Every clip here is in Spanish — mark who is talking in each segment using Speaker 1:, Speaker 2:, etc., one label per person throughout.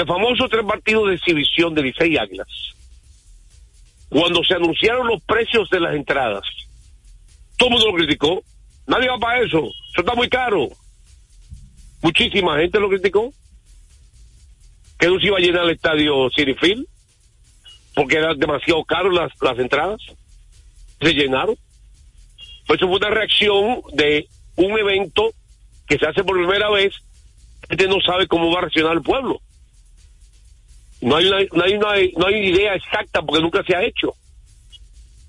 Speaker 1: el famoso tres partidos de exhibición de Licey Águilas, cuando se anunciaron los precios de las entradas, todo el mundo lo criticó. Nadie va para eso. Eso está muy caro. Muchísima gente lo criticó. Que no se iba a llenar el estadio City Field porque eran demasiado caro las, las entradas. Se llenaron. Pues eso fue una reacción de un evento que se hace por primera vez. La gente no sabe cómo va a reaccionar el pueblo. No hay, una, no, hay no hay idea exacta porque nunca se ha hecho.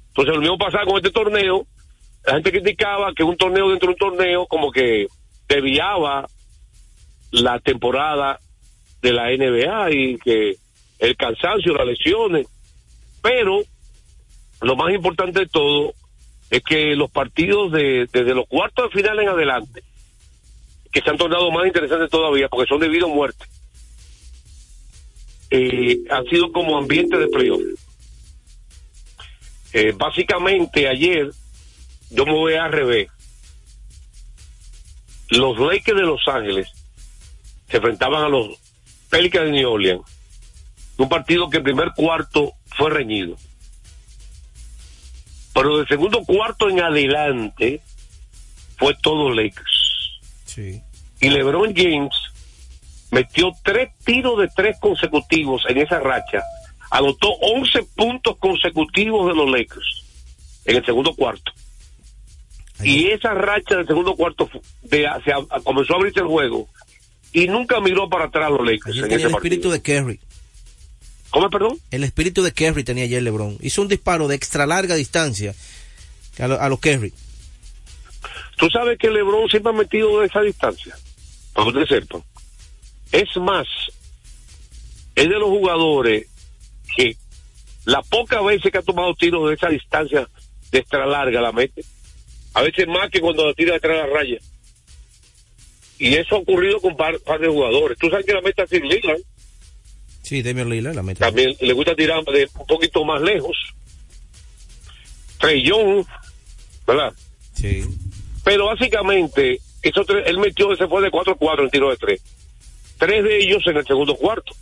Speaker 1: Entonces lo mismo pasaba con este torneo. La gente criticaba que un torneo dentro de un torneo como que desviaba la temporada de la NBA y que el cansancio, las lesiones. Pero lo más importante de todo es que los partidos de, desde los cuartos de final en adelante, que se han tornado más interesantes todavía porque son debido a muerte, eh, han sido como ambiente de playoff. Eh, básicamente ayer, yo me voy a revés. Los Lakers de Los Ángeles se enfrentaban a los Pelicans de New Orleans. Un partido que el primer cuarto fue reñido. Pero del segundo cuarto en adelante fue todo Lakers.
Speaker 2: Sí.
Speaker 1: Y LeBron James metió tres tiros de tres consecutivos en esa racha. Anotó 11 puntos consecutivos de los Lakers en el segundo cuarto. Y esa racha del segundo cuarto de, se a- comenzó a abrirse el juego y nunca miró para atrás los Lakers
Speaker 2: Ayer
Speaker 1: en
Speaker 2: tenía
Speaker 1: ese
Speaker 2: el espíritu
Speaker 1: partido.
Speaker 2: de Kerry.
Speaker 1: ¿Cómo, perdón?
Speaker 2: El espíritu de Kerry tenía ayer LeBron. Hizo un disparo de extra larga distancia a los lo Kerry.
Speaker 1: Tú sabes que LeBron siempre ha metido de esa distancia, para que ustedes sepan. Es más, es de los jugadores que la poca veces que ha tomado tiros de esa distancia de extra larga la mete. A veces más que cuando la tira detrás de la raya. Y eso ha ocurrido con par, par de jugadores. Tú sabes que la meta sin Lillard.
Speaker 2: Sí, Damian Lillard la mete.
Speaker 1: También le gusta tirar de un poquito más lejos. Trey Young, ¿verdad?
Speaker 2: Sí.
Speaker 1: Pero básicamente, tres, él metió, se fue de 4-4 en tiro de tres. Tres de ellos en el segundo cuarto.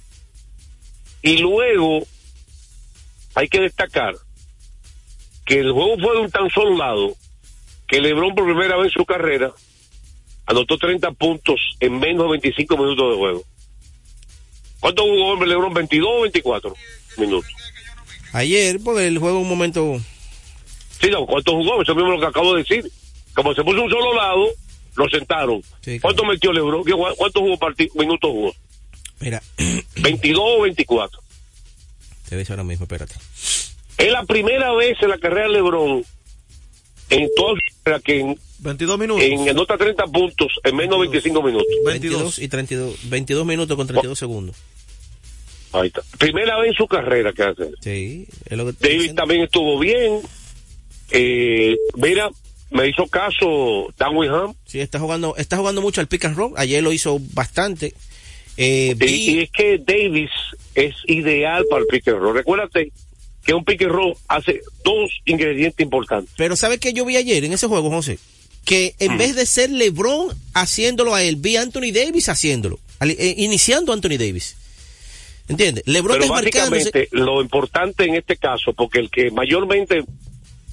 Speaker 1: Y luego, hay que destacar que el juego fue de un tan solo lado que LeBron por primera vez en su carrera anotó 30 puntos en menos de 25 minutos de juego. ¿Cuánto jugó LeBron? ¿22 o 24 minutos?
Speaker 2: Ayer, porque el juego un momento.
Speaker 1: Sí, no, ¿cuánto jugó? Eso mismo es lo que acabo de decir. Como se puso un solo lado, lo sentaron.
Speaker 2: Sí,
Speaker 1: ¿Cuánto metió LeBron? ¿Qué- ¿Cuántos jugó minutos jugó?
Speaker 2: Mira,
Speaker 1: ¿22 o 24?
Speaker 2: te ves ahora mismo, espérate.
Speaker 1: Es la primera vez en la carrera de LeBron, en toda su carrera, que en,
Speaker 3: 22 minutos.
Speaker 1: en anota 30 puntos en menos de 25 minutos.
Speaker 2: 22 y 32. 22 minutos con 32 segundos.
Speaker 1: Ahí está. Primera vez en su carrera que hace.
Speaker 2: Sí, es lo que
Speaker 1: David
Speaker 2: diciendo.
Speaker 1: también estuvo bien. Eh, mira, me hizo caso Dan Winham.
Speaker 2: Sí, está jugando, está jugando mucho al pick and roll. Ayer lo hizo bastante. Eh,
Speaker 1: Y,
Speaker 2: vi-
Speaker 1: y es que Davis es ideal para el pick and roll. Recuérdate que un pick and roll hace dos ingredientes importantes.
Speaker 2: Pero ¿sabe qué yo vi ayer en ese juego, José? Que
Speaker 1: Mm.
Speaker 2: en vez de ser LeBron haciéndolo a él, vi a Anthony Davis haciéndolo. al- eh, iniciando a Anthony Davis. ¿Entiendes? LeBron
Speaker 1: Pero básicamente lo importante en este caso, porque el que mayormente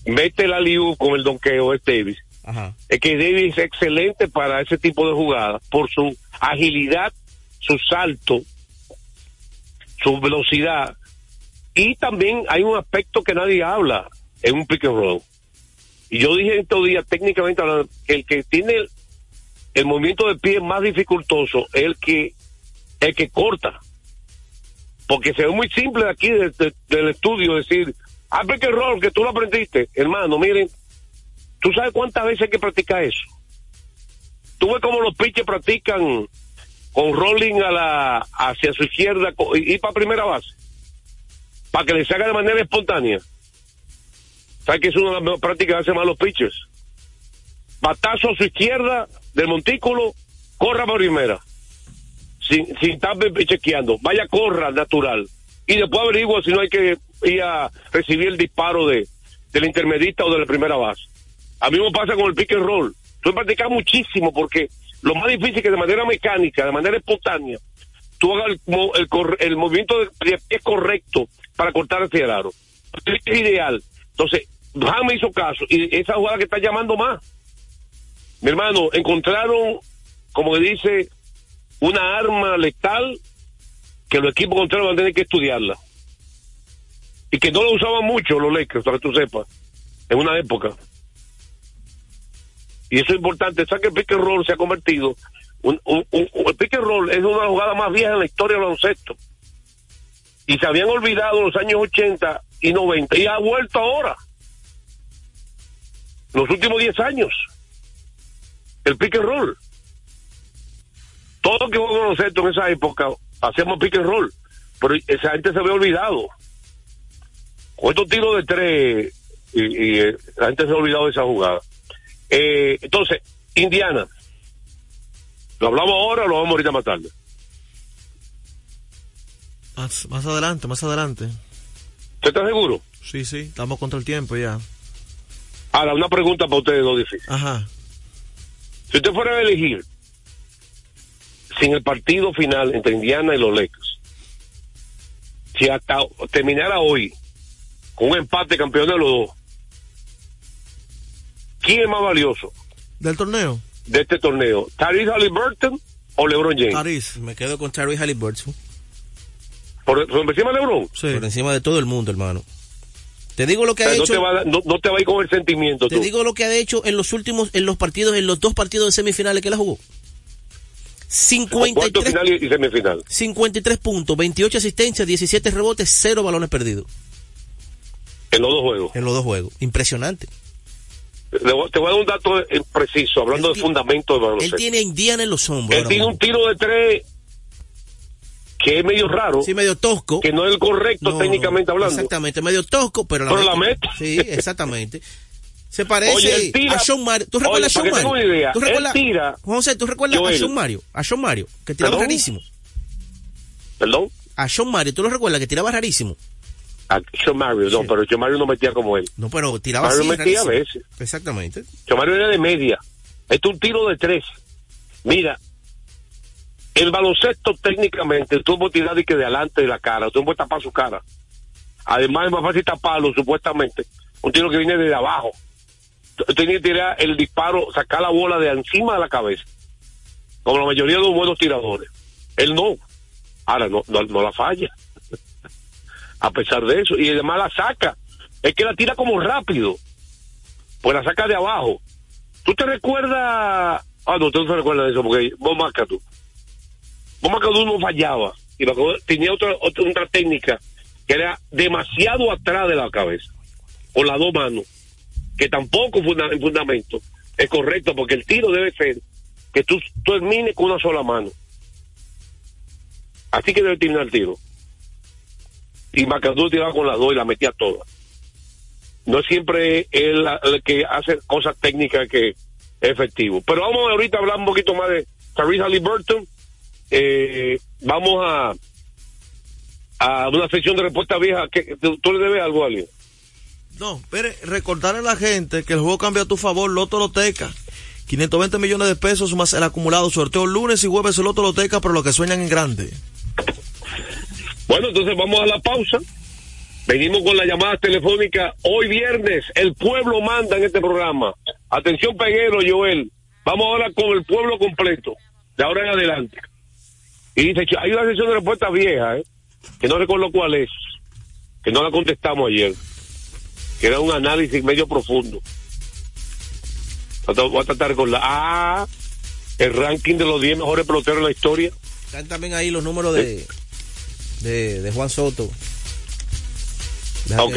Speaker 1: mete la liu con el donqueo es Davis,
Speaker 2: Ajá.
Speaker 1: es que Davis es excelente para ese tipo de jugadas por su agilidad, su salto, su velocidad y también hay un aspecto que nadie habla en un pick and roll. Y yo dije estos días, técnicamente hablando, que el que tiene el, el movimiento de pie más dificultoso es el que, el que corta. Porque se ve muy simple aquí de- de- del estudio decir, ah, pick and roll, que tú lo aprendiste. Hermano, miren, ¿tú sabes cuántas veces hay que practicar eso? Tú ves cómo los pitchers practican con rolling a la, hacia su izquierda y, y para primera base. Para que le salga de manera espontánea. ¿Sabes que es una de las mejores prácticas que hacen más los pitchers? Batazo a su izquierda del montículo, corra por primera. Sin, sin estar chequeando. Vaya, corra natural. Y después averigua si no hay que ir a recibir el disparo de, del intermedista o de la primera base. A mí me pasa con el pick and roll. Tú practicas muchísimo porque lo más difícil es que de manera mecánica, de manera espontánea, tú hagas el, el, movimiento de pie correcto para cortar el aro. Es ideal. Entonces, me hizo caso y esa jugada que está llamando más. Mi hermano, encontraron, como dice, una arma letal que los equipos contrarios van a tener que estudiarla. Y que no lo usaban mucho los Lakers, para que tú sepas, en una época. Y eso es importante. ¿Sabes que el pick and roll se ha convertido? Un, el pick and roll es una jugada más vieja en la historia del baloncesto. Y se habían olvidado los años 80 y 90 y ha vuelto ahora. Los últimos 10 años. El pick and roll. Todo que jugó baloncesto en esa época hacíamos pick and roll. Pero esa gente se había olvidado. Con estos tiros de tres y, eh, la gente se ha olvidado de esa jugada. Eh, entonces, Indiana. ¿Lo hablamos ahora o lo vamos ahorita más tarde?
Speaker 3: Más, más adelante, más adelante.
Speaker 1: ¿Usted está seguro?
Speaker 3: Sí, sí, estamos contra el tiempo ya.
Speaker 1: Ahora, una pregunta para ustedes dos difícil.
Speaker 3: Ajá.
Speaker 1: Si usted fuera a elegir sin el partido final entre Indiana y los Lakers, si hasta terminara hoy con un empate campeón de los dos, ¿quién es más valioso?
Speaker 3: ¿Del torneo?
Speaker 1: De este torneo. ¿Tyrese Halliburton o LeBron James?
Speaker 2: Tyrese, me quedo con Tyrese Halliburton.
Speaker 1: ¿Por, ¿Por, encima de LeBron?
Speaker 2: Sí. Por encima de todo el mundo, hermano. Te digo lo que ha hecho.
Speaker 1: No te, va, a ir con el sentimiento.
Speaker 2: Te digo lo que ha hecho en los últimos, en los partidos, en los dos partidos de semifinales que la jugó. 53,
Speaker 1: final y semifinal?
Speaker 2: 53 puntos, 28 asistencias, 17 rebotes, 0 balones perdidos.
Speaker 1: En los dos juegos.
Speaker 2: En los dos juegos. Impresionante.
Speaker 1: Te voy a dar un dato preciso, hablando de fundamento de baloncesto.
Speaker 2: Él tiene a Indiana en los hombros.
Speaker 1: Él tiene un tiro de tres que es medio raro.
Speaker 2: Sí, medio tosco.
Speaker 1: Que no es el correcto técnicamente hablando.
Speaker 2: Exactamente, medio tosco, pero
Speaker 1: la, pero mete.
Speaker 2: Sí, exactamente. Se parece a Sean Mario. ¿Tú recuerdas a Sean Mario? ¿Tú recuerdas,
Speaker 1: tira,
Speaker 2: José, ¿tú recuerdas a Sean Mario? A Sean Mario, que tiraba rarísimo.
Speaker 1: ¿Perdón?
Speaker 2: A Sean Mario, ¿tú lo recuerdas? Que tiraba rarísimo.
Speaker 1: A Sean Mario, no, pero Sean Mario no metía como él.
Speaker 2: No, pero tiraba
Speaker 1: Mario
Speaker 2: así,
Speaker 1: metía a veces.
Speaker 2: Exactamente.
Speaker 1: Sean Mario era de media. Esto es un tiro de tres. Mira, el baloncesto técnicamente tú puedes tirar de que de adelante de la cara, tú puedes tapar su cara. Además es más fácil taparlo supuestamente. Un tiro que viene de abajo tenía que tirar el disparo, sacar la bola de encima de la cabeza, como la mayoría de los buenos tiradores. Él no. Ahora no, no, la falla. A pesar de eso. Y además la saca. Es que la tira como rápido. Pues la saca de abajo. ¿Tú te recuerdas? Ah, no, tú no te recuerdas de eso porque vos marcas. Vos marcas no fallaba. Y tenía otra, otra, otra técnica que era demasiado atrás de la cabeza. Con las dos manos que tampoco en fundamento es correcto, porque el tiro debe ser que tú termines con una sola mano. Así que debe terminar el tiro. Y Macadú tiraba con las dos y la metía todas. No es siempre él el que hace cosas técnicas que es efectivo. Pero vamos ahorita a hablar un poquito más de Theresa Liberton. Eh, vamos a a una sección de respuesta vieja. que ¿Tú le debes algo a alguien?
Speaker 3: No, pero recordarle a la gente que el juego cambia a tu favor, Loto Loteca. 520 millones de pesos más el acumulado. Sorteo lunes y jueves el Loto Loteca, pero lo que sueñan en grande.
Speaker 1: Bueno, entonces vamos a la pausa. Venimos con la llamada telefónica hoy viernes. El pueblo manda en este programa. Atención, Peguero, Joel. Vamos ahora con el pueblo completo. De ahora en adelante. Y dice, hay una sesión de respuesta vieja, ¿eh? que no recuerdo cuál es, que no la contestamos ayer que era un análisis medio profundo. Voy a tratar con la A, el ranking de los 10 mejores peloteros en la historia.
Speaker 2: Están también ahí los números de, de, Juan Soto.
Speaker 1: ok.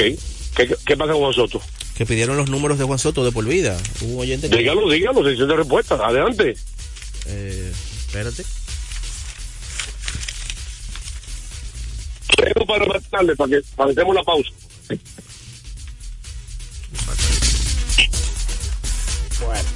Speaker 1: ¿Qué, pasa con Juan Soto?
Speaker 2: Que pidieron los números de Juan Soto de por vida. Un oyente
Speaker 1: dígalo, dígalo, sesión de respuesta. Adelante.
Speaker 2: Eh, espérate.
Speaker 1: para más tarde, para que para la pausa. for it.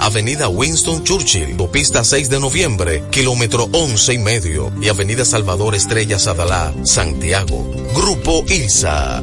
Speaker 4: Avenida Winston Churchill, Pista 6 de noviembre, kilómetro 11 y medio, y Avenida Salvador Estrella Sadalá, Santiago. Grupo ILSA.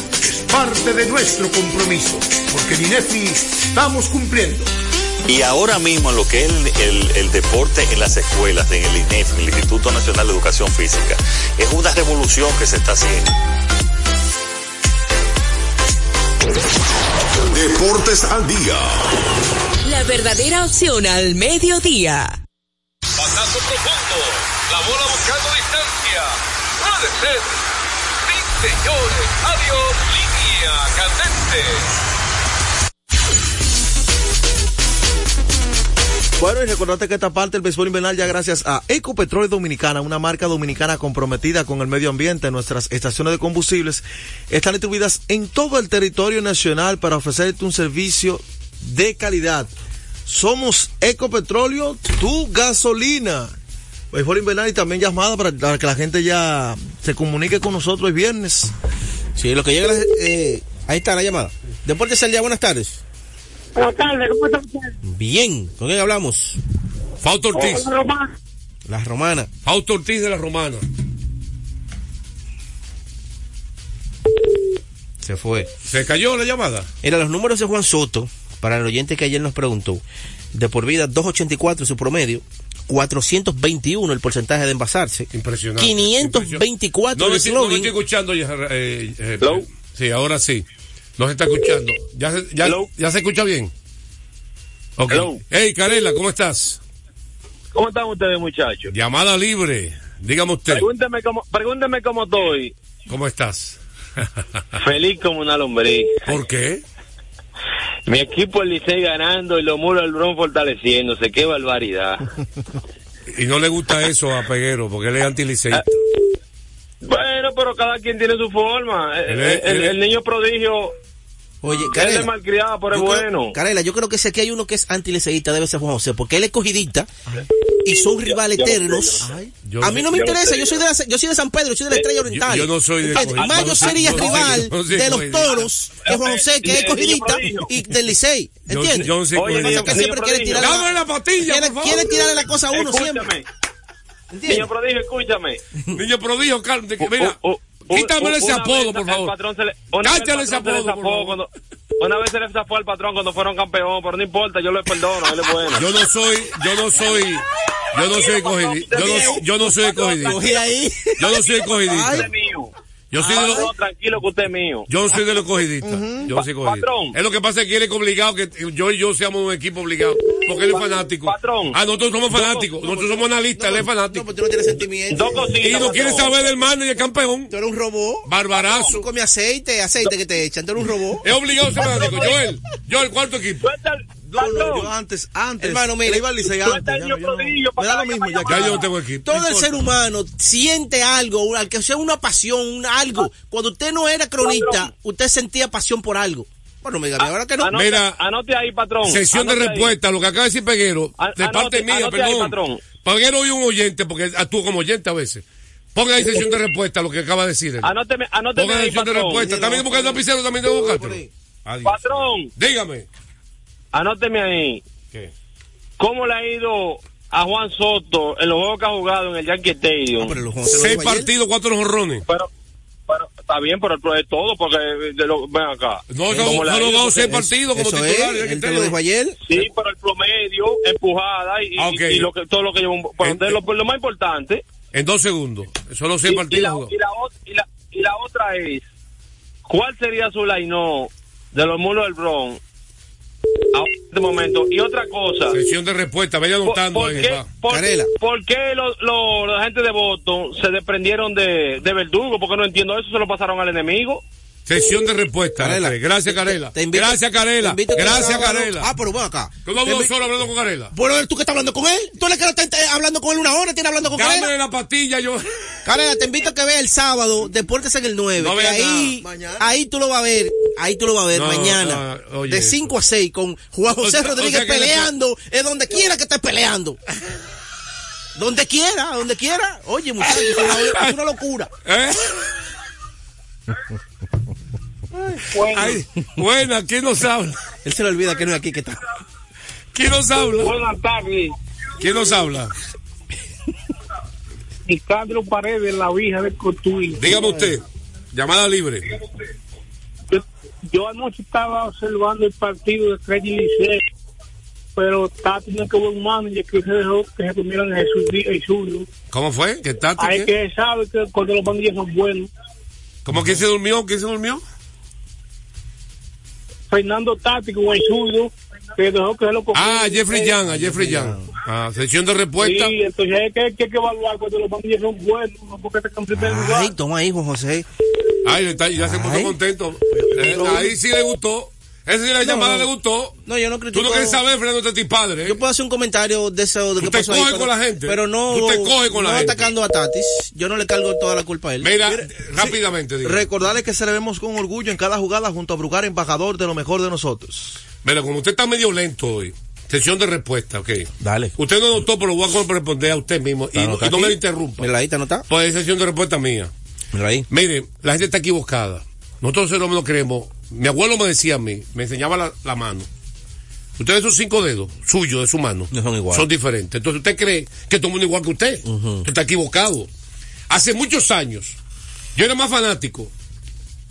Speaker 5: parte de nuestro compromiso, porque en INEFI estamos cumpliendo.
Speaker 6: Y ahora mismo lo que es el, el, el, deporte en las escuelas, en el INEF, el Instituto Nacional de Educación Física, es una revolución que se está haciendo.
Speaker 7: Deportes al día.
Speaker 8: La verdadera opción al mediodía.
Speaker 9: Pasazo profundo. La bola buscando distancia. Puede ser. Sí, señores. Adiós. Línea.
Speaker 3: Bueno, y recordate que esta parte del béisbol invernal ya gracias a Ecopetróleo Dominicana, una marca dominicana comprometida con el medio ambiente, nuestras estaciones de combustibles están distribuidas en todo el territorio nacional para ofrecerte un servicio de calidad. Somos Ecopetróleo, tu gasolina. Béisbol invernal y también llamada para, que la gente ya se comunique con nosotros el viernes.
Speaker 2: Sí, lo que llega, eh, ahí está la llamada. Deportes al día, buenas tardes.
Speaker 10: Buenas tardes, ¿cómo está usted?
Speaker 2: Bien, ¿con quién hablamos?
Speaker 11: Fausto Ortiz.
Speaker 10: La Romana.
Speaker 2: La Romana.
Speaker 11: Fausto Ortiz de la Romana.
Speaker 2: Se fue.
Speaker 11: ¿Se cayó la llamada?
Speaker 2: Era los números de Juan Soto, para el oyente que ayer nos preguntó. De por vida, 284 su promedio. 421 el porcentaje de envasarse.
Speaker 11: Impresionante.
Speaker 2: 524
Speaker 11: no,
Speaker 2: el
Speaker 11: no, no estoy escuchando. Eh, eh, sí, ahora sí. Nos está escuchando. ¿Ya, se, ya, ¿ya se escucha bien? Ok. Hello. Hey, Carela, ¿cómo estás?
Speaker 12: ¿Cómo están ustedes, muchachos?
Speaker 11: Llamada libre. Dígame usted.
Speaker 12: Pregúnteme cómo, pregúnteme cómo estoy.
Speaker 11: ¿Cómo estás?
Speaker 12: Feliz como una lombriz.
Speaker 11: ¿Por qué?
Speaker 12: Mi equipo el Licey ganando y los muros del Bron fortaleciéndose. Qué barbaridad.
Speaker 11: y no le gusta eso a Peguero porque él es anti-Licey. Ah,
Speaker 12: bueno, pero cada quien tiene su forma. El, el, el, el niño prodigio.
Speaker 2: Oye, Carela,
Speaker 12: él es malcriado, pero es bueno.
Speaker 2: Carela, yo creo que si aquí hay uno que es anti-liceísta debe ser Juan José, porque él es cogidita y son rivales eternos. Yo, a mí no me interesa, yo soy de la, yo soy de San Pedro, yo soy de la Estrella Oriental.
Speaker 11: Yo, yo no soy de
Speaker 2: Más yo sería rival de los toros que Juan José, que es cogidita, y del Licey. ¿Entiendes?
Speaker 11: Yo, no soy
Speaker 2: Oye, que siempre quiere tirarle
Speaker 11: la patilla,
Speaker 2: quiere,
Speaker 11: por favor.
Speaker 2: quiere tirarle la cosa a uno
Speaker 12: Escúchame.
Speaker 2: siempre.
Speaker 12: Niño prodigio, escúchame.
Speaker 11: Niño prodigio, cálmate, que mira.
Speaker 12: Uh, uh,
Speaker 11: Quítame ese apodo, por favor.
Speaker 12: El patrón se le, una
Speaker 11: Cállale
Speaker 12: vez
Speaker 11: ese apodo, por favor.
Speaker 12: cuando- una vez se le zafó al patrón cuando fueron campeón, pero no importa, yo le perdono, él es bueno.
Speaker 11: Yo no soy, yo no soy, yo no soy cogidita. Yo no, yo no soy
Speaker 2: ahí.
Speaker 11: Yo no soy cogidita. Yo soy de
Speaker 12: Ah,
Speaker 11: los,
Speaker 12: no, tranquilo que usted es mío.
Speaker 11: yo soy de los cogidistas. Yo no soy cogidista.
Speaker 12: Patrón.
Speaker 11: Es lo que pasa es que él es obligado que yo y yo seamos un equipo obligado. Porque él es fanático.
Speaker 12: Patrón.
Speaker 11: Ah, nosotros somos fanáticos. Nosotros somos analistas, él es
Speaker 2: No,
Speaker 11: fanático.
Speaker 2: pues tú no tienes sentimiento.
Speaker 12: Dos cositas.
Speaker 11: Y no quiere
Speaker 12: patrón.
Speaker 11: saber del mano y del campeón.
Speaker 2: Tú eres un robot.
Speaker 11: Barbarazo.
Speaker 2: Tú comes aceite, aceite que te echan. Tú eres un robot.
Speaker 11: Es obligado a ser fanático. Joel, Joel, cuarto equipo.
Speaker 12: Suelta el-
Speaker 3: No, yo antes, antes.
Speaker 2: Hermano, mire,
Speaker 3: él iba al
Speaker 12: suelta
Speaker 3: antes.
Speaker 12: el
Speaker 3: ya, yo Me da lo mismo ya.
Speaker 11: Yo no tengo equipo.
Speaker 2: Todo el ser humano siente algo, al que sea una pasión, un algo. Cuando usted no era cronista, usted sentía pasión por algo. Bueno, me ahora que no.
Speaker 12: Anote,
Speaker 11: Mira,
Speaker 12: anote ahí, patrón.
Speaker 11: Sesión de
Speaker 12: ahí.
Speaker 11: respuesta, lo que acaba de decir Peguero,
Speaker 12: An-
Speaker 11: de
Speaker 12: anote-
Speaker 11: parte mía,
Speaker 12: anote ahí,
Speaker 11: perdón.
Speaker 12: patrón.
Speaker 11: Peguero y un oyente, porque actúo como oyente a veces. Ponga ahí sesión de respuesta, lo que acaba de decir él.
Speaker 12: Anóteme, anóteme
Speaker 11: Ponga
Speaker 12: ahí,
Speaker 11: sesión de respuesta. También buscando lapicero, también debo. Adiós.
Speaker 12: Patrón,
Speaker 11: Dígame.
Speaker 12: Anóteme ahí.
Speaker 11: ¿Qué?
Speaker 12: ¿Cómo le ha ido a Juan Soto en los juegos que ha jugado en el Yankee Stadium?
Speaker 11: Seis partidos, cuatro jonrones.
Speaker 12: Pero, pero está bien, pero es todo, porque de lo, ven acá.
Speaker 11: No, no,
Speaker 12: ¿Cómo le ha
Speaker 11: solo
Speaker 12: ido?
Speaker 11: jugado seis partidos como
Speaker 2: eso es,
Speaker 11: titular.
Speaker 2: él te lo dijo ayer.
Speaker 12: Sí, pero el promedio, empujada y, y-
Speaker 11: Ah,
Speaker 12: y lo que, todo lo que lleva un... Pero
Speaker 11: En-
Speaker 12: lo, lo más importante...
Speaker 11: En dos segundos. Solo seis
Speaker 12: y, y
Speaker 11: partidos.
Speaker 12: la,
Speaker 11: jugados.
Speaker 12: y, la, y, la, y la otra es, ¿cuál sería su line de los mulos del Bronx este momento? Y otra cosa...
Speaker 11: Sesión de respuesta, vaya
Speaker 12: ¿Por,
Speaker 11: anotando
Speaker 12: por
Speaker 11: ahí.
Speaker 12: qué, por- por qué los, los, los agentes de Boston se desprendieron de, de Verdugo? Porque no entiendo eso, se lo pasaron al enemigo.
Speaker 11: Sesión de respuesta.
Speaker 2: Carela.
Speaker 11: Gracias, Carela.
Speaker 2: Te invito-
Speaker 11: Gracias, Carela.
Speaker 2: te que
Speaker 11: Gracias, Carela.
Speaker 2: Ah, pero ven acá.
Speaker 11: ¿Tú no hablas solo hablando con Carela?
Speaker 2: Bueno, ¿tú que estás hablando con él? ¿Tú le quedas estás hablando con él una hora? ¿Tienes hablando con Carela?
Speaker 11: la pastilla, yo.
Speaker 2: Carela, te invito a que veas el sábado Deportes en el 9.
Speaker 11: No
Speaker 2: que
Speaker 11: veas
Speaker 2: ahí, ahí tú lo vas a ver. Ahí tú lo vas a ver
Speaker 11: No,
Speaker 2: mañana.
Speaker 11: no, oye
Speaker 2: de
Speaker 11: eso.
Speaker 2: 5 a 6 con Juan José
Speaker 11: O sea-
Speaker 2: Rodríguez
Speaker 11: o sea que
Speaker 2: peleando. Es donde quiera que estés peleando. donde quiera, donde quiera. Oye, muchachos, es una, es una locura.
Speaker 11: ¿Eh?
Speaker 10: Bueno,
Speaker 11: Ay, buena, ¿quién nos habla?
Speaker 2: Él se le olvida que no es aquí que está.
Speaker 11: ¿Quién nos habla?
Speaker 10: buenas tardes.
Speaker 11: ¿Quién nos habla?
Speaker 10: Nicandro Paredes, la vieja de Cotuí.
Speaker 11: Dígame usted. Llamada libre.
Speaker 10: Yo, yo anoche estaba observando el partido de Credit Licey, pero está teniendo que buen manager que se dejó que se comieran Jesús Díaz y Zurdo.
Speaker 11: ¿Cómo fue? ¿Qué tal?
Speaker 10: Hay que sabe que cuando los managers son buenos.
Speaker 11: ¿Cómo que se durmió? ¿Quién se durmió?
Speaker 10: Fernando Tati con el zurdo, que dejó que se lo.
Speaker 11: Ah, Jeffrey Young, a Jeffrey Young. Ah, sesión de respuesta.
Speaker 10: Sí, entonces hay que, que, hay que evaluar cuando los managers son buenos, no porque te en primer lugar.
Speaker 2: Ay, toma ahí, Juan José.
Speaker 11: Ay, está, ya se puso contento. Eh, ahí sí le gustó. Esa sí la llamada le gustó.
Speaker 2: No, yo no
Speaker 11: Tú
Speaker 2: critico.
Speaker 11: no quieres saber, Fernando Tati padre. ¿eh?
Speaker 2: Yo puedo hacer un comentario de eso, de
Speaker 11: Tú te coges con la gente.
Speaker 2: Pero no,
Speaker 11: Tú te coges con la
Speaker 2: no
Speaker 11: gente.
Speaker 2: atacando a Tatis. Yo no le cargo toda la culpa a él.
Speaker 11: Mira, rápidamente, digo.
Speaker 3: Recordarle que celebremos con orgullo en cada jugada junto a Brugar, embajador de lo mejor de nosotros.
Speaker 11: Mira, como usted está medio lento hoy, sesión de respuesta, ok.
Speaker 2: Dale.
Speaker 11: Usted no notó, pero lo voy a responder a usted mismo. Y, no- no me lo interrumpa.
Speaker 2: Mira ahí, ¿te nota?
Speaker 11: Pues es sesión de respuesta mía.
Speaker 2: Mira ahí.
Speaker 11: Mire, la gente está equivocada. Nosotros seres humanos creemos. Mi abuelo me decía a mí, me enseñaba la, la mano. Ustedes esos cinco dedos suyos de su mano
Speaker 2: No son iguales.
Speaker 11: son diferentes. Entonces usted cree que todo el mundo es igual que usted. Usted está equivocado. Hace muchos años, yo era más fanático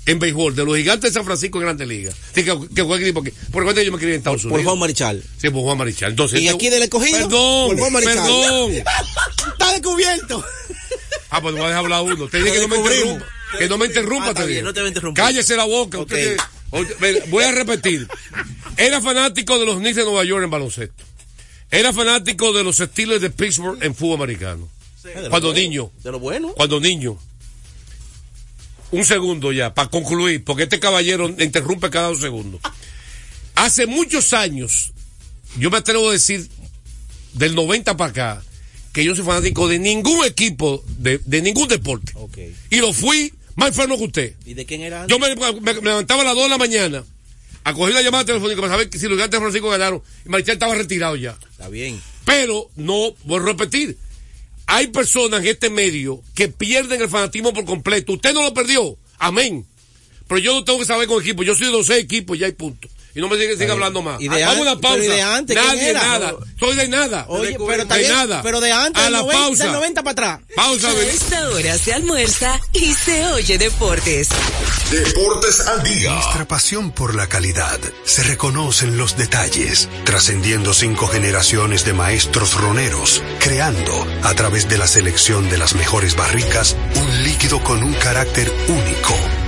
Speaker 11: en béisbol de los gigantes de San Francisco en Grandes Ligas. Así que, que equipo que, por yo me crié en Estados
Speaker 2: Por
Speaker 11: Unidos.
Speaker 2: Juan Marichal.
Speaker 11: Sí, por Juan Marichal. Entonces,
Speaker 2: ¿Y aquí del escogido?
Speaker 11: Perdón,
Speaker 2: Por Juan Marichal.
Speaker 11: perdón.
Speaker 2: Está descubierto.
Speaker 11: Ah, pues voy a dejar hablar uno. Te dije que no me interrumpa. Que no me interrumpa,
Speaker 2: Ah,
Speaker 11: te
Speaker 2: no interrumpir.
Speaker 11: Cállese la boca. Usted voy a repetir. Era fanático de los Knicks de Nueva York en baloncesto. Era fanático de los Steelers de Pittsburgh en fútbol americano. Cuando
Speaker 2: bueno.
Speaker 11: niño.
Speaker 2: De lo bueno.
Speaker 11: Cuando niño. Un segundo ya, para concluir, porque este caballero interrumpe cada dos segundos. Hace muchos años, yo me atrevo a decir, del 90 para acá, que yo soy fanático de ningún equipo, de, de ningún deporte.
Speaker 2: Ok.
Speaker 11: Y lo fui más enfermo que usted.
Speaker 2: ¿Y de quién era?
Speaker 11: Yo me, me- me levantaba a las 2 de la mañana a coger la llamada telefónica para saber que si los gigantes de Francisco ganaron y Marichal estaba retirado ya.
Speaker 2: Está bien.
Speaker 11: Pero no, voy a repetir, hay personas en este medio que pierden el fanatismo por completo. Usted no lo perdió, amén. Pero yo no tengo que saber con equipo, yo soy de los seis equipos y hay punto. Y no me siga, siga hablando más.
Speaker 2: ¿Y de
Speaker 11: Vamos a una pausa.
Speaker 2: pero de antes,
Speaker 11: Nadie,
Speaker 2: era?
Speaker 11: nada. Soy de nada.
Speaker 2: Oye, pero
Speaker 11: de
Speaker 2: también,
Speaker 11: nada.
Speaker 2: pero de antes,
Speaker 11: A la
Speaker 2: 90,
Speaker 11: pausa.
Speaker 2: del 90 para atrás.
Speaker 11: Pausa,
Speaker 8: A esta hora se almuerza y se oye deportes.
Speaker 7: Deportes al día.
Speaker 5: Nuestra pasión por la calidad se reconoce en los detalles, trascendiendo cinco generaciones de maestros roneros, creando, a través de la selección de las mejores barricas, un líquido con un carácter único,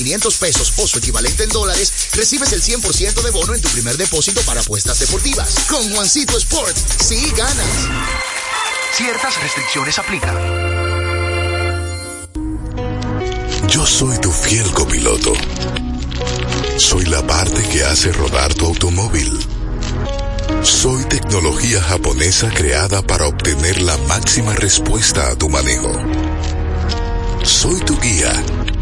Speaker 13: 500 pesos o su equivalente en dólares, recibes el 100% de bono en tu primer depósito para apuestas deportivas. Con Juancito Sport, sí ganas.
Speaker 14: Ciertas restricciones aplican. Yo soy tu fiel copiloto. Soy la parte que hace rodar tu automóvil. Soy tecnología japonesa creada para obtener la máxima respuesta a tu manejo. Soy tu guía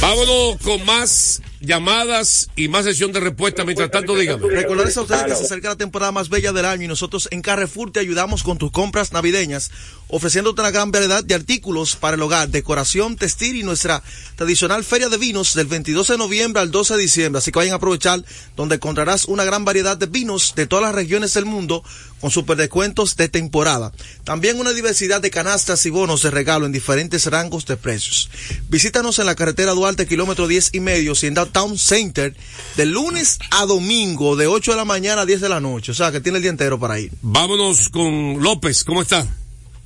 Speaker 11: Vámonos con más llamadas y más sesión de respuesta. Mientras tanto, dígame.
Speaker 3: Recordarles a ustedes que se acerca la temporada más bella del año y nosotros en Carrefour te ayudamos con tus compras navideñas, ofreciéndote una gran variedad de artículos para el hogar, decoración, textil y nuestra tradicional feria de vinos del 22 de noviembre al 12 de diciembre. Así que vayan a aprovechar donde encontrarás una gran variedad de vinos de todas las regiones del mundo con super descuentos de temporada. También una diversidad de canastas y bonos de regalo en diferentes rangos de precios. Visítanos en la carretera Duarte, kilómetro 10 y medio, si en Downtown Center, de lunes a domingo, de 8 de la mañana a 10 de la noche. O sea, que tiene el día entero para ir.
Speaker 11: Vámonos con López. ¿Cómo está?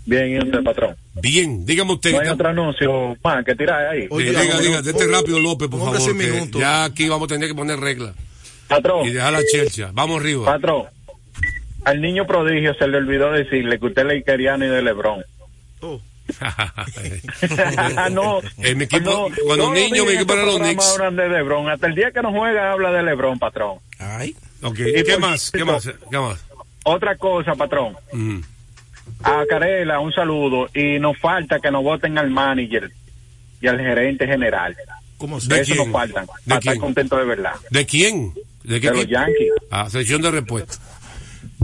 Speaker 15: Bien, ¿y usted, patrón?
Speaker 11: Bien, dígame usted.
Speaker 15: No hay otro anuncio más que tirar ahí.
Speaker 11: Eh, diga, diga, dete rápido, López, por favor. que ya aquí vamos a tener que poner reglas.
Speaker 15: Patrón.
Speaker 11: Y dejar la chelcha. Vamos arriba.
Speaker 15: Patrón, al niño prodigio se le olvidó decirle que usted es leikeriano y de Lebrón. no,
Speaker 11: En mi equipo,
Speaker 15: no,
Speaker 11: cuando
Speaker 15: todos
Speaker 11: niño,
Speaker 15: días
Speaker 11: equipo los Knicks.
Speaker 15: de Lebron. Hasta el día que no juega habla de Lebron, patrón.
Speaker 11: Ay. Ok,
Speaker 15: Y
Speaker 11: ¿qué más? ¿Qué más? ¿Qué más?
Speaker 15: Otra cosa, patrón.
Speaker 11: Mm.
Speaker 15: A Carela, un saludo. Y nos falta que nos voten al manager y al gerente general.
Speaker 3: ¿Cómo
Speaker 11: ¿De
Speaker 15: Eso
Speaker 11: quién?
Speaker 15: nos faltan.
Speaker 11: ¿De
Speaker 15: Para
Speaker 11: quién?
Speaker 15: estar contentos de verdad.
Speaker 11: ¿De quién? ¿De qué
Speaker 15: De los? Yankees.
Speaker 11: Ah, sección de respuesta.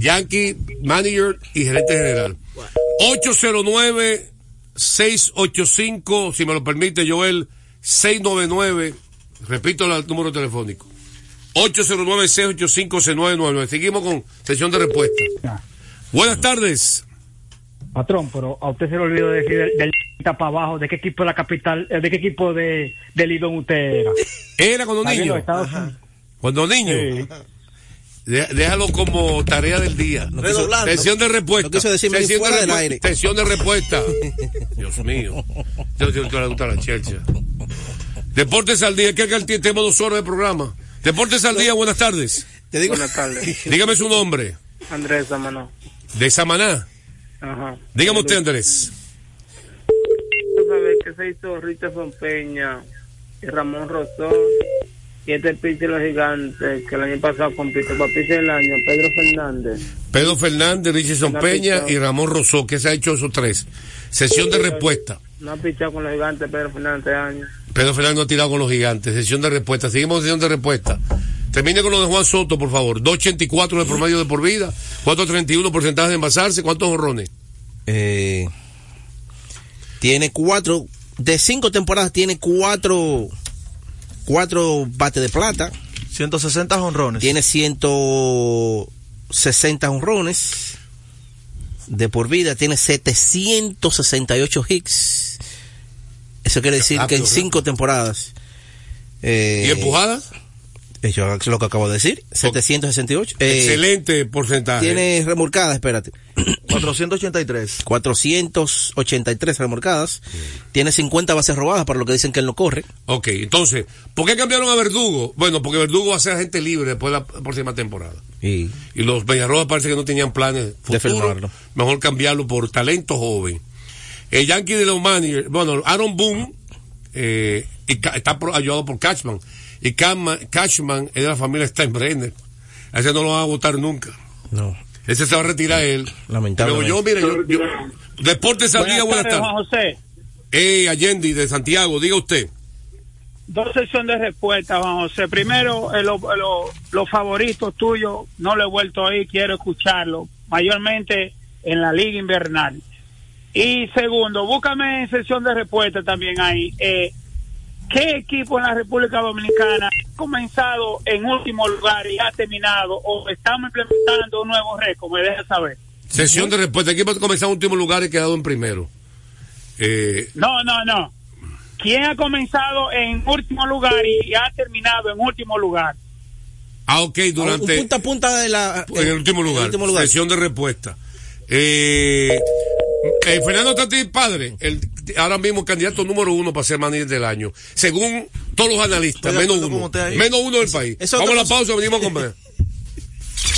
Speaker 11: Yankee, manager y gerente general. 809-685, si me lo permite, Joel, 699, repito el número telefónico. 809-685-6999. Seguimos con sesión de respuesta. Buenas tardes.
Speaker 16: Patrón, pero a usted se le olvidó decir del, del para abajo, de qué equipo de la capital, eh, de qué equipo de, de Lidón usted era.
Speaker 11: Era cuando niño. Cuando niño. De- Déjalo como tarea del día.
Speaker 2: Redoblando.
Speaker 11: Sesión de respuesta. Sesión de
Speaker 2: del
Speaker 11: respu-
Speaker 2: aire.
Speaker 11: Sesión de respuesta. Dios mío. Yo te le gusta la chelcha. Deportes al día. ¿Qué que tenemos dos horas de programa? Deportes al día, buenas tardes.
Speaker 2: Te digo.
Speaker 17: Buenas tardes.
Speaker 11: Dígame su nombre.
Speaker 17: Andrés Samaná.
Speaker 11: De Samaná.
Speaker 17: Ajá.
Speaker 11: Dígame usted, Andrés.
Speaker 17: Tú sabes que se hizo Richardson Peña y Ramón Rosón y este de los gigantes que el año pasado compitió para pitcher del año, Pedro Fernández.
Speaker 11: Pedro Fernández, Richardson Peña y Ramón Rosó. ¿Qué se ha hecho esos tres? Sesión de respuesta.
Speaker 17: No ha pichado con los gigantes Pedro Fernández este año.
Speaker 11: Pedro Fernández no ha tirado con los gigantes. Sesión de respuesta. Seguimos con sesión de respuesta. Termine con lo de Juan Soto, por favor. 2.84 de promedio de por vida. 4.31 porcentaje de envasarse. ¿Cuántos horrones?
Speaker 2: Eh, tiene cuatro, de cinco temporadas tiene cuatro, cuatro bates de plata.
Speaker 3: 160 honrones.
Speaker 2: Tiene 160 honrones. De por vida tiene 768 hits. Eso quiere decir que en
Speaker 11: Rápido,
Speaker 2: cinco temporadas. eh,
Speaker 11: ¿Y empujadas?
Speaker 2: Eso es lo que acabo de decir. 768. Eh,
Speaker 11: Excelente porcentaje.
Speaker 2: Tiene remolcadas, espérate.
Speaker 3: 483.
Speaker 2: 483 remolcadas. Tiene 50 bases robadas, para lo que dicen que él no corre.
Speaker 11: Ok, entonces, ¿por qué cambiaron a Verdugo? Bueno, porque Verdugo va a ser agente libre después de la próxima temporada.
Speaker 2: Y,
Speaker 11: Y los Peñarrojas parece que no tenían planes futuros.
Speaker 2: firmarlo.
Speaker 11: Mejor cambiarlo por talento joven. El Yankee de los managers, bueno, Aaron Boone eh, y está pro- ayudado por Cashman. Y Cashman, Cashman es de la familia Steinbrenner. A ese no lo van a votar nunca.
Speaker 2: No.
Speaker 11: Ese se va a retirar él.
Speaker 2: Lamentablemente.
Speaker 11: Pero yo, mire, yo, yo- Deportes al día, buenas tardes.
Speaker 10: Juan José.
Speaker 11: Eh, Allende de Santiago, diga usted.
Speaker 10: dos sesiones de respuesta, Juan José. Primero, eh, lo- lo- los favoritos tuyos, no lo he vuelto a oír, quiero escucharlo, mayormente en la liga invernal. Y segundo, búscame en sesión de respuesta también ahí. Eh, ¿Qué equipo en la República Dominicana ha comenzado en último lugar y ha terminado o estamos implementando un nuevo récord? Me deja saber.
Speaker 11: Sesión de respuesta. Equipo ha comenzado en último lugar y quedado en primero. Eh,
Speaker 10: No, no, no. ¿Quién ha comenzado en último lugar y ha terminado en último lugar?
Speaker 11: ah, ok, durante.
Speaker 2: Un punta a punta de la.
Speaker 11: en el último lugar.
Speaker 2: último lugar.
Speaker 11: Sesión de respuesta. Eh, eh, Fernando Tati Padre, el, ahora mismo candidato número uno para ser manager del año. Según todos los analistas, menos uno. Menos uno del país. Vamos a la pausa, venimos a comer.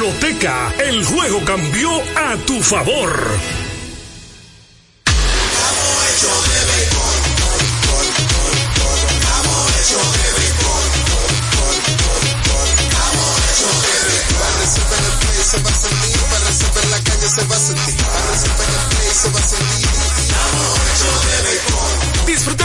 Speaker 18: Loteca, el juego cambió a tu favor.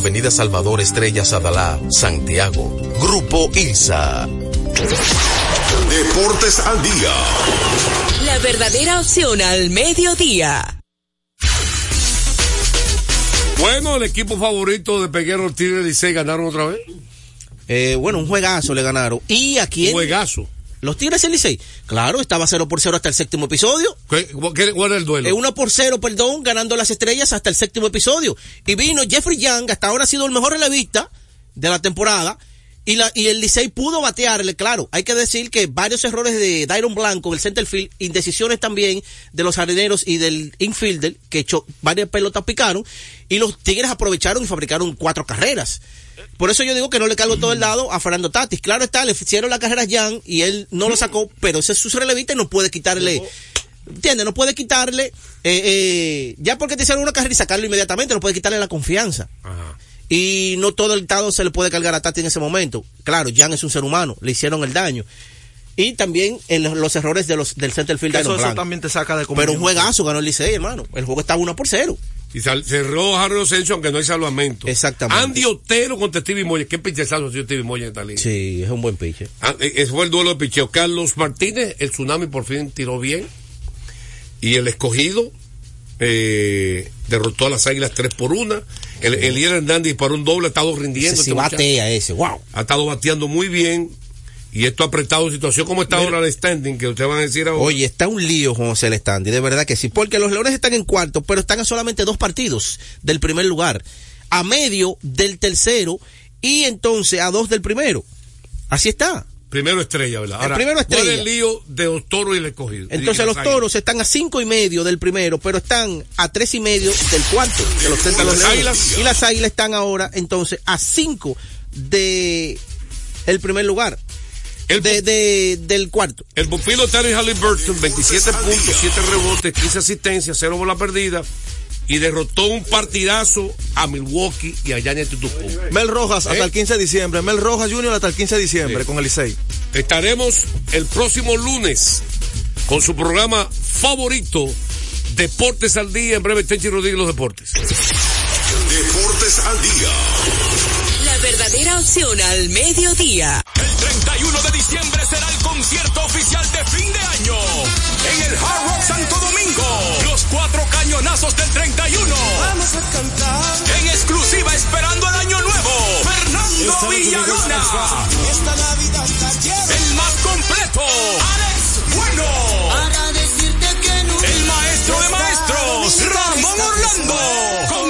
Speaker 4: Avenida Salvador Estrella Sadalá, Santiago. Grupo ILSA.
Speaker 14: Deportes al día.
Speaker 8: La verdadera opción al mediodía.
Speaker 11: Bueno, el equipo favorito de Peguero Tigre Licey ganaron otra vez.
Speaker 2: Eh, bueno, un juegazo le ganaron. ¿Y a quién?
Speaker 11: Juegazo.
Speaker 2: Los Tigres del Licey. Claro, estaba 0 por 0 hasta el séptimo episodio.
Speaker 11: ¿Qué- qué- ¿Cuál es el duelo?
Speaker 2: Eh, 1 por 0, perdón, ganando las estrellas hasta el séptimo episodio. Y vino Jeffrey Young, hasta ahora ha sido el mejor relevista de la temporada. Y, la, y el Licey pudo batearle, claro. Hay que decir que varios errores de Dairon Blanco, el center field, indecisiones también de los jardineros y del infielder, que echó, varias pelotas picaron. Y los Tigres aprovecharon y fabricaron cuatro carreras. Por eso yo digo que no le cargo todo el lado a Fernando Tatis. Claro está, le hicieron la carrera a Jan y él no lo sacó, pero ese es su relevista y no puede quitarle. ¿Entiendes? No puede quitarle, eh, eh, ya porque te hicieron una carrera y sacarlo inmediatamente, no puede quitarle la confianza. Y no todo el dado se le puede cargar a Tati en ese momento. Claro, Jan es un ser humano, le hicieron el daño. Y también en los, los errores de los, del center field de
Speaker 3: Eso,
Speaker 2: Iron
Speaker 3: eso
Speaker 2: Blanco.
Speaker 3: también te saca de
Speaker 2: Pero un juegazo ganó el Licey, hermano. El juego estaba 1 por 0.
Speaker 11: Y sal- cerró Harry Asensio, aunque no hay salvamento.
Speaker 2: Exactamente.
Speaker 11: Andy Otero contra Stevie Moya. ¿Qué pichezazo ha sido Stevie Moya en esta liga?
Speaker 2: Sí, es un buen piche.
Speaker 11: Ah, eh, Ese fue el duelo de picheo. Carlos Martínez, el tsunami por fin tiró bien. Y el escogido eh, derrotó a las águilas 3 por 1. El, el líder Hernández disparó un doble, ha estado rindiendo.
Speaker 2: Ese sí
Speaker 11: este
Speaker 2: batea ese, wow.
Speaker 11: Ha estado bateando muy bien. Y esto ha apretado situación como está ahora el standing, que ustedes van a decir ahora.
Speaker 2: Oye, está un lío con José Lestandi, de verdad que sí, porque los Leones están en cuarto, pero están a solamente dos partidos del primer lugar, a medio del tercero y entonces a dos del primero. Así está.
Speaker 11: Primero estrella, ¿verdad?
Speaker 2: El primero
Speaker 11: ¿cuál es
Speaker 2: estrella.
Speaker 11: el lío de los toros y el escogido?
Speaker 2: Entonces los toros están a cinco y medio del primero, pero están a tres y medio del cuarto, que los tentan los
Speaker 11: Las
Speaker 2: Leones.
Speaker 11: Águilas.
Speaker 2: Y las águilas están ahora entonces a cinco de el primer lugar. De, de- del cuarto.
Speaker 11: El pupilo Terry Halliburton, 27 puntos, 7 rebotes, 15 asistencias, 0 bola perdida. Y derrotó un partidazo a Milwaukee y a Yanni Tutucu.
Speaker 3: Mel Rojas hasta
Speaker 11: ¿Eh?
Speaker 3: el 15 de diciembre. Mel Rojas Junior hasta el 15 de diciembre
Speaker 11: Sí.
Speaker 3: con el Licey.
Speaker 11: Estaremos el próximo lunes con su programa favorito, Deportes al Día. En breve, Tenchi Rodríguez, los deportes.
Speaker 14: Deportes al día.
Speaker 8: La verdadera opción al mediodía.
Speaker 19: El 31 de diciembre será el concierto oficial de fin de año en el Hard Rock Santo Domingo. Los cuatro cañonazos del 31. Vamos a cantar. En exclusiva esperando el año nuevo. Fernando Villalona.
Speaker 20: Esta Navidad
Speaker 19: El más completo. Alex Bueno.
Speaker 20: Para decirte que no
Speaker 19: El maestro de maestros. Ramón Orlando. Con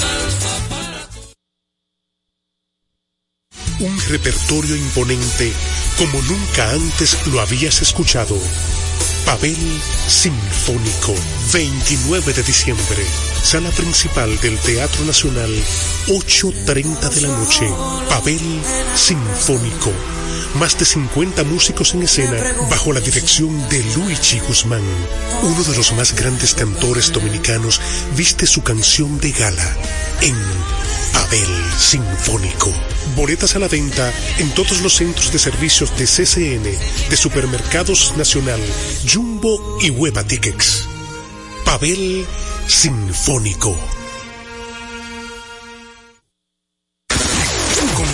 Speaker 21: Un repertorio imponente como nunca antes lo habías escuchado. Pavel Sinfónico, 29 de diciembre, sala principal del Teatro Nacional, 8.30 de la noche. Pavel Sinfónico, más de 50 músicos en escena bajo la dirección de Luigi Guzmán. Uno de los más grandes cantores dominicanos viste su canción de gala en Pavel Sinfónico. Boletas a la venta en todos los centros de servicios de CCN, de Supermercados Nacional, Jumbo y Hueva Tickets. Pavel Sinfónico.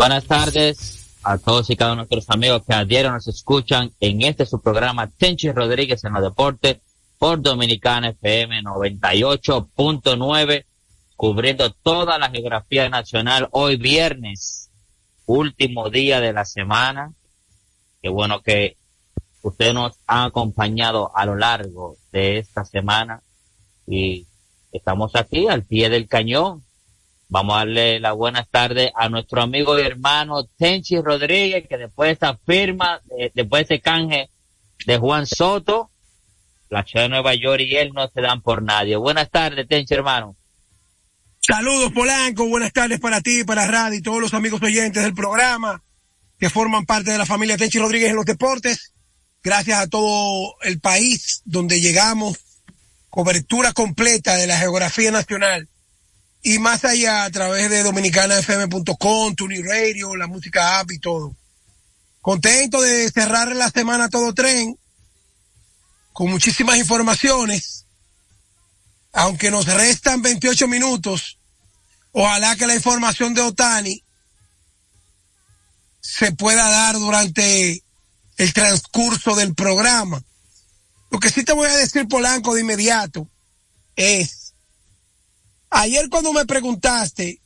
Speaker 22: Buenas tardes a todos y cada uno de nuestros amigos que a diario nos escuchan en este su programa Tenchi Rodríguez en los deportes por Dominicana FM 98.9 cubriendo toda la geografía nacional hoy viernes, último día de la semana. Qué bueno que ustedes nos han acompañado a lo largo de esta semana y estamos aquí al pie del cañón Vamos a darle las buenas tardes a nuestro amigo y hermano Tenchi Rodríguez, que después de esta firma, después de ese canje de Juan Soto, la ciudad de Nueva York y él no se dan por nadie. Buenas tardes, Tenchi, hermano.
Speaker 23: Saludos, Polanco. Buenas tardes para ti, para Radio y todos los amigos oyentes del programa que forman parte de la familia Tenchi Rodríguez en los deportes. Gracias a todo el país donde llegamos. Cobertura completa de la geografía nacional y más allá a través de dominicanafm.com, Tuni Radio, la música app y todo. Contento de cerrar la semana todo tren con muchísimas informaciones. Aunque nos restan 28 minutos, ojalá que la información de Otani se pueda dar durante el transcurso del programa. Lo que sí te voy a decir, Polanco, de inmediato, es Ayer cuando me preguntaste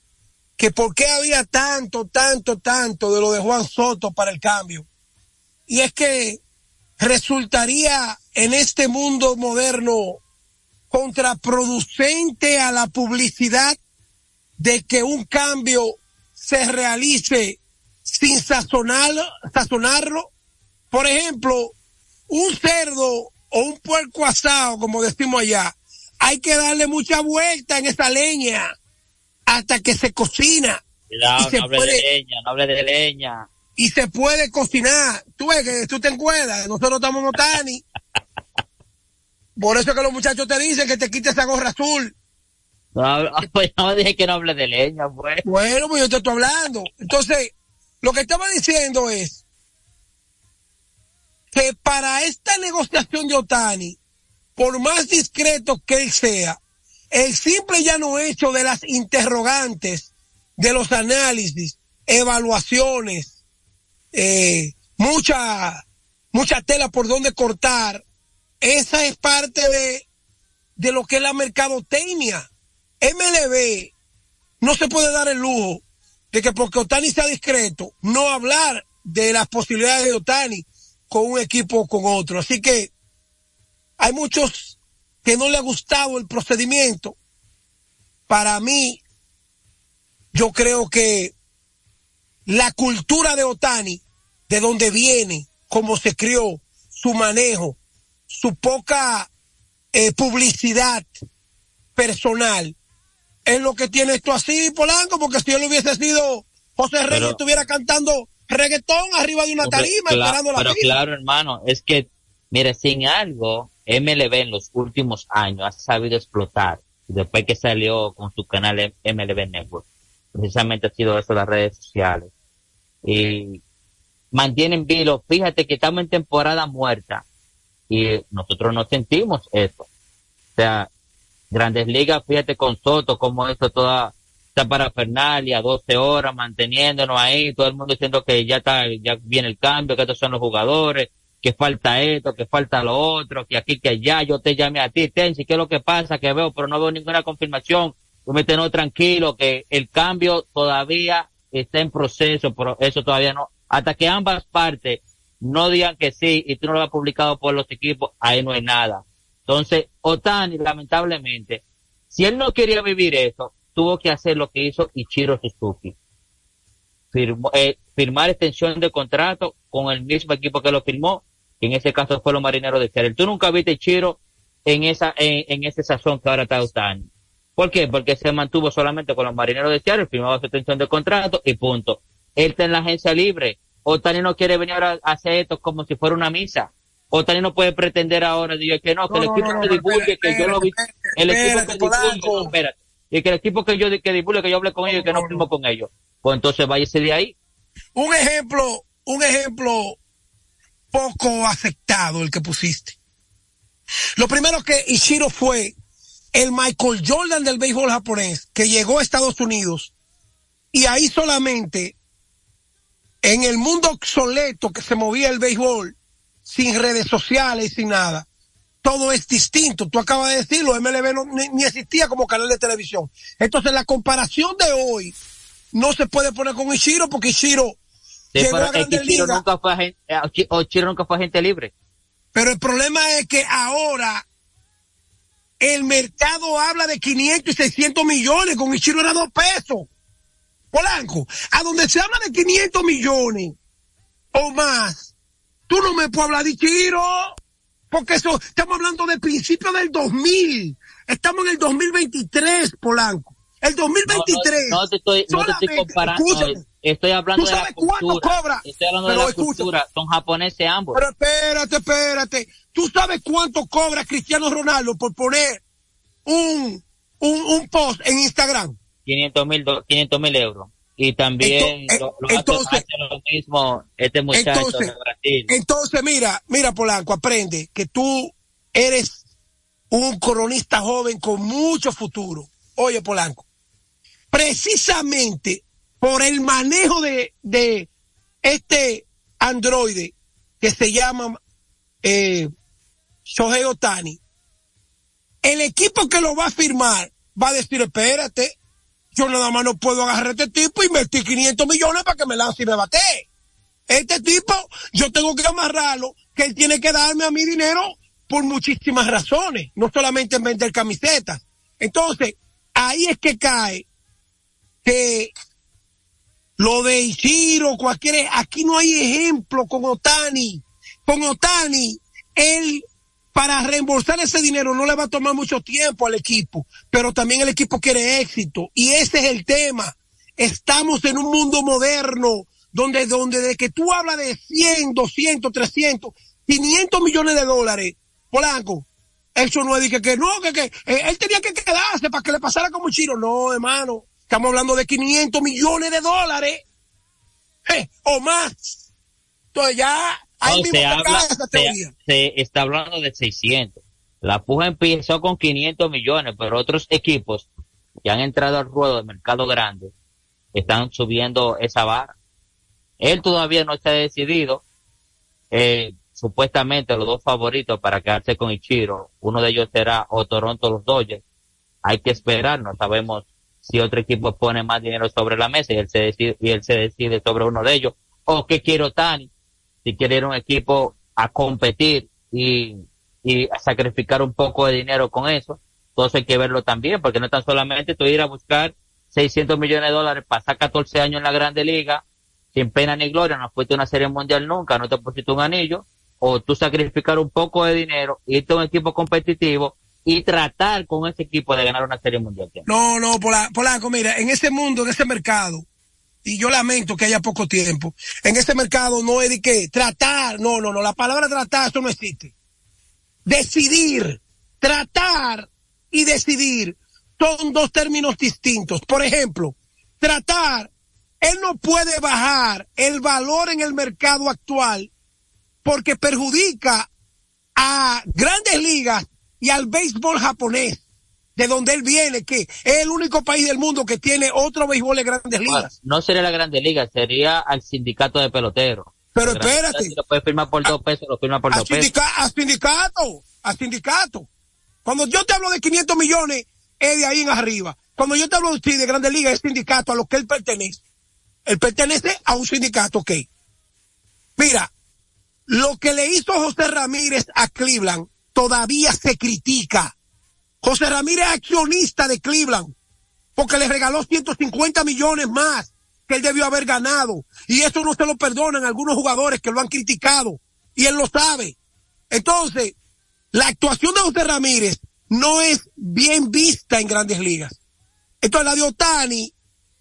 Speaker 23: que por qué había tanto, tanto, tanto de lo de Juan Soto para el cambio. Y es que resultaría en este mundo moderno contraproducente a la publicidad de que un cambio se realice sin sazonarlo, sazonarlo. Por ejemplo, un cerdo o un puerco asado, como decimos allá, hay que darle mucha vuelta en esa leña hasta que se cocina.
Speaker 22: Cuidado,
Speaker 23: y se
Speaker 22: no hable
Speaker 23: puede,
Speaker 22: de leña, no hable de leña.
Speaker 23: y se puede cocinar. Tú ves que tú te encuentras, nosotros estamos en Otani. Por eso que los muchachos te dicen que te quites esa gorra azul.
Speaker 22: No, pues no dije que no hable de leña, pues.
Speaker 23: Bueno, pues yo te estoy hablando. Entonces, lo que estaba diciendo es que para esta negociación de Otani, por más discreto que él sea, el simple y llano hecho de las interrogantes, de los análisis, evaluaciones, eh, mucha, mucha tela por donde cortar. Esa es parte de, de lo que es la mercadotecnia. MLB no se puede dar el lujo de que porque Otani sea discreto, no hablar de las posibilidades de Otani con un equipo o con otro. Así que hay muchos que no le ha gustado el procedimiento. Para mí, yo creo que la cultura de Otani, de donde viene, cómo se crió, su manejo, su poca eh, publicidad personal, es lo que tiene esto así, Polanco, porque si él hubiese sido José Reyes,
Speaker 22: Pero-
Speaker 23: estuviera cantando reggaetón arriba de una tarima, la
Speaker 22: pero claro, hermano, es que, mire, sin algo, MLB en los últimos años ha sabido explotar. Después que salió con su canal MLB Network, precisamente ha sido eso las redes sociales. Y mantienen vilo. Fíjate que estamos en temporada muerta y nosotros no sentimos eso. O sea, Grandes Ligas, fíjate con Soto, como esto toda esta parafernalia, 12 horas manteniéndonos ahí, todo el mundo diciendo que ya está, ya viene el cambio, que estos son los jugadores, que falta esto, que falta lo otro, que aquí, que allá, yo te llamé a ti, Tensi, ¿qué es lo que pasa? Que veo, pero no veo ninguna confirmación, tú me tenés tranquilo, que el cambio todavía está en proceso, pero eso todavía no, hasta que ambas partes no digan que sí y tú no lo has publicado por los equipos, ahí no hay nada. Entonces, Otani, lamentablemente, si él no quería vivir eso, tuvo que hacer lo que hizo Ichiro Suzuki. Firmó- eh, firmar extensión de contrato con el mismo equipo que lo firmó, que en ese caso fue los marineros de Seattle. Tú nunca viste a Ichiro en esa, en, en ese sazón que ahora está Otani. ¿Por qué? Porque se mantuvo solamente con los marineros de Seattle, firmaba su extensión de contrato y punto. Él está en la agencia libre. Otani no quiere venir ahora a hacer esto como si fuera una misa. Otani no puede pretender ahora, digo, que no, que el equipo que divulgue, que yo lo vi, el equipo que divulgue, espérate. y que el equipo que yo que divulgue, que yo hable con ellos y que no firmo con ellos. Pues entonces váyase de ahí.
Speaker 23: Un ejemplo, un ejemplo poco aceptado el que pusiste. Lo primero que Ishiro fue el Michael Jordan del béisbol japonés que llegó a Estados Unidos y ahí solamente en el mundo obsoleto que se movía el béisbol sin redes sociales, sin nada. Todo es distinto. Tú acabas de decirlo, MLB no- ni, ni existía como canal de televisión. Entonces la comparación de hoy no se puede poner con Ishiro porque Ishiro
Speaker 22: Sí, pero
Speaker 23: a
Speaker 22: es que
Speaker 23: Grandes
Speaker 22: Chiro
Speaker 23: Ligas.
Speaker 22: nunca fue agente, Chi- o Chiro nunca fue agente libre.
Speaker 23: Pero el problema es que ahora el mercado habla de 500 y 600 millones, con Ichiro era dos pesos. Polanco, a donde se habla de 500 millones o más, tú no me puedes hablar de Ichiro, porque eso, estamos hablando de principios del 2000, estamos en el 2023, Polanco. El 2023.
Speaker 22: No, no te estoy, no te estoy comparando.
Speaker 23: escúchame,
Speaker 22: no, estoy hablando
Speaker 23: ¿Tú
Speaker 22: de la
Speaker 23: sabes cuánto
Speaker 22: cultura.
Speaker 23: cobra?
Speaker 22: Estoy hablando de
Speaker 23: Pero
Speaker 22: la
Speaker 23: escucha.
Speaker 22: cultura. Son japoneses ambos.
Speaker 23: Pero espérate, espérate. ¿Tú sabes cuánto cobra Cristiano Ronaldo por poner un, un, un post en Instagram?
Speaker 22: 500 mil 500 mil euros. Y también
Speaker 23: Ento-
Speaker 22: lo, lo
Speaker 23: eh, entonces-
Speaker 22: lo mismo este muchacho
Speaker 23: Entonces-
Speaker 22: de Brasil.
Speaker 23: Entonces, mira, mira, Polanco, aprende que tú eres un cronista joven con mucho futuro. Oye, Polanco, precisamente por el manejo de, este androide que se llama eh, Shohei Otani, el equipo que lo va a firmar va a decir, espérate, yo nada más no puedo agarrar a este tipo e invertir 500 millones para que me lance y me bate. Este tipo, yo tengo que amarrarlo, que él tiene que darme a mi dinero por muchísimas razones, no solamente en vender camisetas. Entonces, ahí es que cae que lo de Ichiro, cualquier, aquí no hay ejemplo con Otani. Con Otani, él, para reembolsar ese dinero no le va a tomar mucho tiempo al equipo, pero también el equipo quiere éxito. Y ese es el tema. Estamos en un mundo moderno donde, donde de que tú hablas de 100, 200, 300, 500 millones de dólares, Polanco, eso no es que no, que, que eh, él tenía que quedarse para que le pasara como Chiro. No, hermano, estamos hablando de 500 millones de dólares eh, o más. Entonces ya, ahí
Speaker 22: No,
Speaker 23: mismo
Speaker 22: se habla, se, está hablando de 600. La puja empezó con 500 millones, pero otros equipos que han entrado al ruedo del mercado grande están subiendo esa barra. Él todavía no ha decidido. Eh, supuestamente los dos favoritos para quedarse con Ichiro, uno de ellos será o Toronto los Dodgers. Hay que esperar, no sabemos si otro equipo pone más dinero sobre la mesa y él se decide, y él se decide sobre uno de ellos. O qué quiere Otani, si quiere ir a un equipo a competir y, y a sacrificar un poco de dinero con eso. Entonces hay que verlo también, porque no tan solamente tú ir a buscar 600 millones de dólares, pasar 14 años en la Grande Liga, sin pena ni gloria, no fuiste una serie mundial nunca, no te pusiste un anillo, o tú sacrificar un poco de dinero, irte a un equipo competitivo y tratar con ese equipo de ganar una serie mundial.
Speaker 23: No, no, Pola- Polanco, mira, en ese mundo, en ese mercado, y yo lamento que haya poco tiempo, en ese mercado no es de que tratar, no, no, no, la palabra tratar, eso no existe. Decidir, tratar y decidir son dos términos distintos. Por ejemplo, tratar, él no puede bajar el valor en el mercado actual porque perjudica a grandes ligas y al béisbol japonés, de donde él viene, que es el único país del mundo que tiene otro béisbol de grandes ligas.
Speaker 22: No sería la Grande Liga, sería al sindicato de peloteros.
Speaker 23: Pero
Speaker 22: La
Speaker 23: espérate.
Speaker 22: Si lo puede firmar por dos pesos, lo firma por
Speaker 23: a,
Speaker 22: dos pesos.
Speaker 23: a sindicato, a sindicato. Cuando yo te hablo de 500 millones, es de ahí en arriba. Cuando yo te hablo de, sí, de Grandes Ligas, es sindicato a lo que él pertenece. Él pertenece a un sindicato, ok. Mira, lo que le hizo José Ramírez a Cleveland todavía se critica. José Ramírez es accionista de Cleveland porque le regaló 150 millones más que él debió haber ganado. Y eso no se lo perdonan algunos jugadores que lo han criticado. Y él lo sabe. Entonces, la actuación de José Ramírez no es bien vista en grandes ligas. Entonces, la de Otani,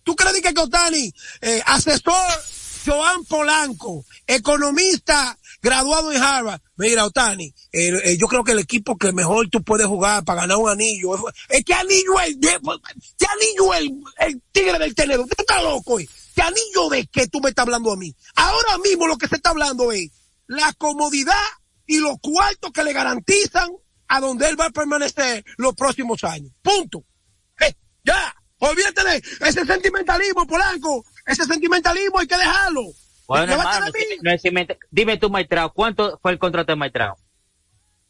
Speaker 23: ¿tú crees que Otani, eh, asesor Joan Polanco, economista graduado en Harvard, mira Otani, eh, eh, yo creo que el equipo que mejor tú puedes jugar para ganar un anillo, es, que anillo ¿qué anillo el, el tigre del tenedor? ¿Qué está loco? eh? ¿Qué anillo de qué tú me estás hablando a mí? Ahora mismo lo que se está hablando es la comodidad y los cuartos que le garantizan a donde él va a permanecer los próximos años. Punto. Eh, ya, olvídate de ese sentimentalismo, Polanco. Ese sentimentalismo hay que dejarlo.
Speaker 22: Bueno, hermano, no es dime tú, Maitrao, ¿cuánto fue el contrato de Maitrao?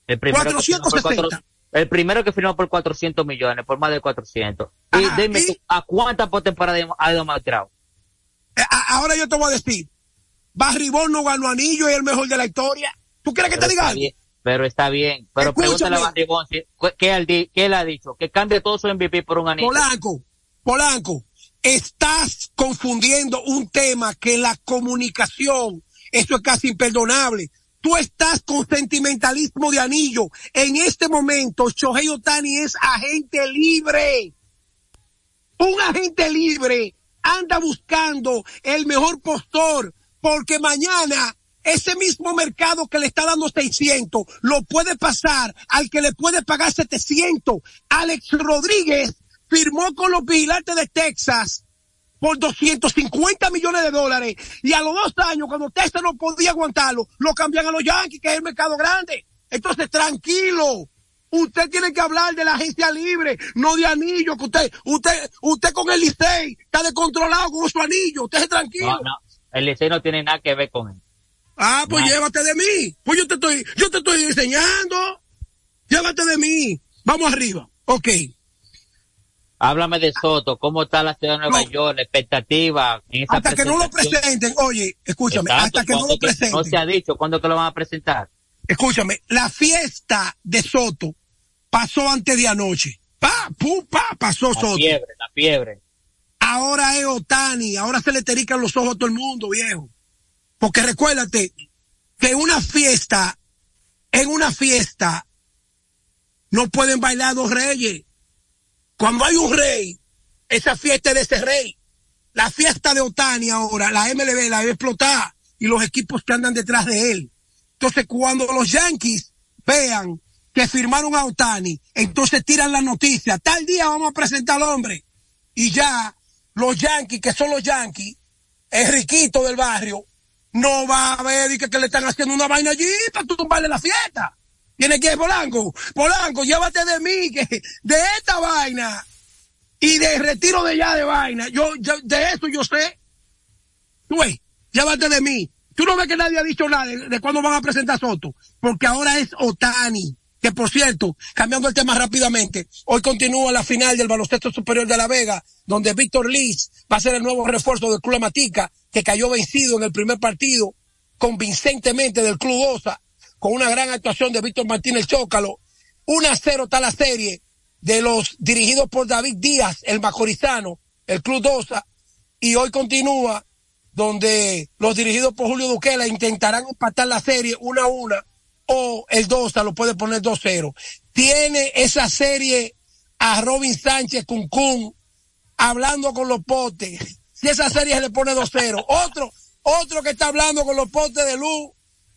Speaker 22: El primero, que firmó por
Speaker 23: 460.
Speaker 22: cuatro- el primero que firmó por 400 millones, por más de 400. Y dime tú, ¿a cuántas postemporadas ha ido Maitrao?
Speaker 23: Eh, ahora yo te voy a decir, Barribón no ganó anillo y es el mejor de la historia. ¿Tú quieres que te
Speaker 22: Pero
Speaker 23: diga algo?
Speaker 22: bien, Pero está bien. Pero
Speaker 23: Escúchame.
Speaker 22: pregúntale a Barry Bonds, ¿qué, qué él di- qué él ha dicho? Que cambie todo su MVP por un anillo.
Speaker 23: Polanco, Polanco, estás confundiendo un tema que la comunicación, eso es casi imperdonable. Tú estás con sentimentalismo de anillo. En este momento, Shohei Otani es agente libre. Un agente libre anda buscando el mejor postor porque mañana ese mismo mercado que le está dando 600 lo puede pasar al que le puede pagar 700. Alex Rodríguez firmó con los vigilantes de Texas por 250 millones de dólares y a los dos años cuando Texas no podía aguantarlo lo cambian a los Yankees que es el mercado grande. Entonces tranquilo. Usted tiene que hablar de la agencia libre, no de anillo, que usted, usted, usted con el Licey está descontrolado con su anillo, usted es tranquilo.
Speaker 22: No, no. El Licey no tiene nada que ver con él.
Speaker 23: Ah, pues
Speaker 22: Nada.
Speaker 23: llévate de mí. Pues yo te estoy, yo te estoy enseñando. Llévate de mí. Vamos arriba. Ok.
Speaker 22: Háblame de Soto, ¿cómo está la ciudad de Nueva York? La expectativa en esa
Speaker 23: Hasta que no lo presenten, oye, escúchame,
Speaker 22: Exacto,
Speaker 23: hasta que no
Speaker 22: ¿cuándo
Speaker 23: lo
Speaker 22: que-
Speaker 23: presenten.
Speaker 22: No se ha dicho cuándo que lo van a presentar.
Speaker 23: Escúchame, la fiesta de Soto pasó antes de anoche. Pa, pu, pa, pasó
Speaker 22: La
Speaker 23: Soto.
Speaker 22: fiebre, la fiebre.
Speaker 23: Ahora es Otani, ahora se le terican los ojos a todo el mundo, viejo. Porque recuérdate que una fiesta, en una fiesta, no pueden bailar dos reyes. Cuando hay un rey, esa fiesta es de ese rey. La fiesta de Otani ahora, la MLB la debe explotar y los equipos que andan detrás de él. Entonces, cuando los Yankees vean que firmaron a Otani, entonces tiran la noticia, tal día vamos a presentar al hombre. Y ya los Yankees, que son los Yankees, el riquito del barrio, no va a ver y que, que le están haciendo una vaina allí para tumbarle la fiesta. Tiene que Polanco, Polanco, llévate de mí, que de esta vaina. Y de retiro de ya de vaina, yo, de eso yo sé. Tú ves, llévate de mí. Tú no ves que nadie ha dicho nada de, de cuándo van a presentar Soto, porque ahora es Otani. Que por cierto, cambiando el tema rápidamente, hoy continúa la final del baloncesto superior de La Vega, donde Víctor Liz va a ser el nuevo refuerzo del Club Matica, que cayó vencido en el primer partido convincentemente del Club Osa, con una gran actuación de Víctor Martínez Chócalo. 1 a 0 está la serie de los dirigidos por David Díaz, el macorizano, el Club Dosa, y hoy continúa donde los dirigidos por Julio Duquela intentarán empatar la serie una a una o el Dosa lo puede poner 2-0. Tiene esa serie a Robin Sánchez Cuncún hablando con los potes. Si esa serie se le pone 2-0. Otro, otro que está hablando con los potes de luz,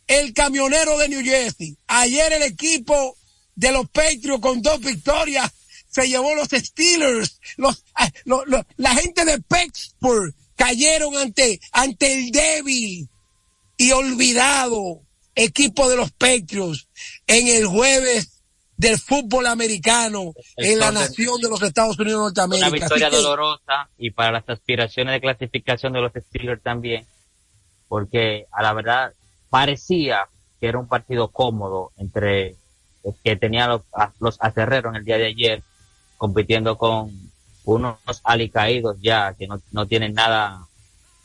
Speaker 23: el camionero de New Jersey. Ayer el equipo de los Patriots con dos victorias se llevó los Steelers. Los, ah, lo- lo- la gente de Pittsburgh cayeron ante, ante el débil y olvidado equipo de los Patriots en el jueves del fútbol americano en la nación de los Estados Unidos de Norteamérica.
Speaker 22: Una victoria
Speaker 23: que-
Speaker 22: dolorosa y para las aspiraciones de clasificación de los Steelers también, porque a la verdad parecía que era un partido cómodo entre que tenía los, los acerreros en el día de ayer, compitiendo con unos alicaídos ya que no, no tienen nada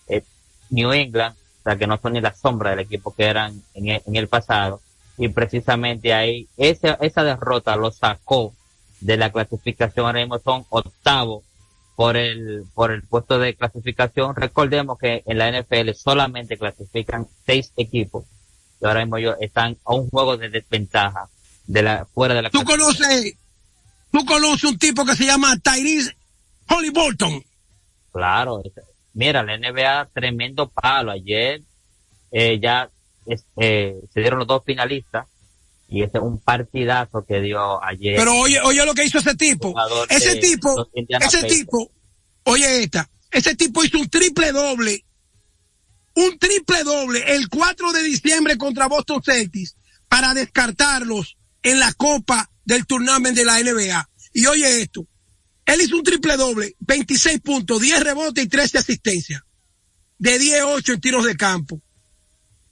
Speaker 22: eh, New England, o sea que no son ni la sombra del equipo que eran en el, en el pasado, y precisamente ahí esa, esa derrota lo sacó de la clasificación, ahora mismo son octavo por el, por el puesto de clasificación. Recordemos que en la NFL solamente clasifican seis equipos y ahora mismo ellos están a un juego de desventaja de la, fuera de la
Speaker 23: Tú conoces, tú conoces un tipo que se llama Tyrese Holly Bolton.
Speaker 22: Claro, mira, la NBA tremendo palo. Ayer eh, ya eh, se dieron los dos finalistas y ese es un partidazo que dio ayer.
Speaker 23: Pero oye, oye lo que hizo ese tipo. Ese
Speaker 22: de
Speaker 23: tipo, ese
Speaker 22: Pacers.
Speaker 23: tipo, oye esta, ese tipo hizo un triple doble, un triple doble el 4 de diciembre contra Boston Celtics para descartarlos en la copa del tournament de la NBA. Y oye esto, él hizo un triple doble, 26 puntos, 10 rebotes y 13 asistencias. De 10-8 en tiros de campo.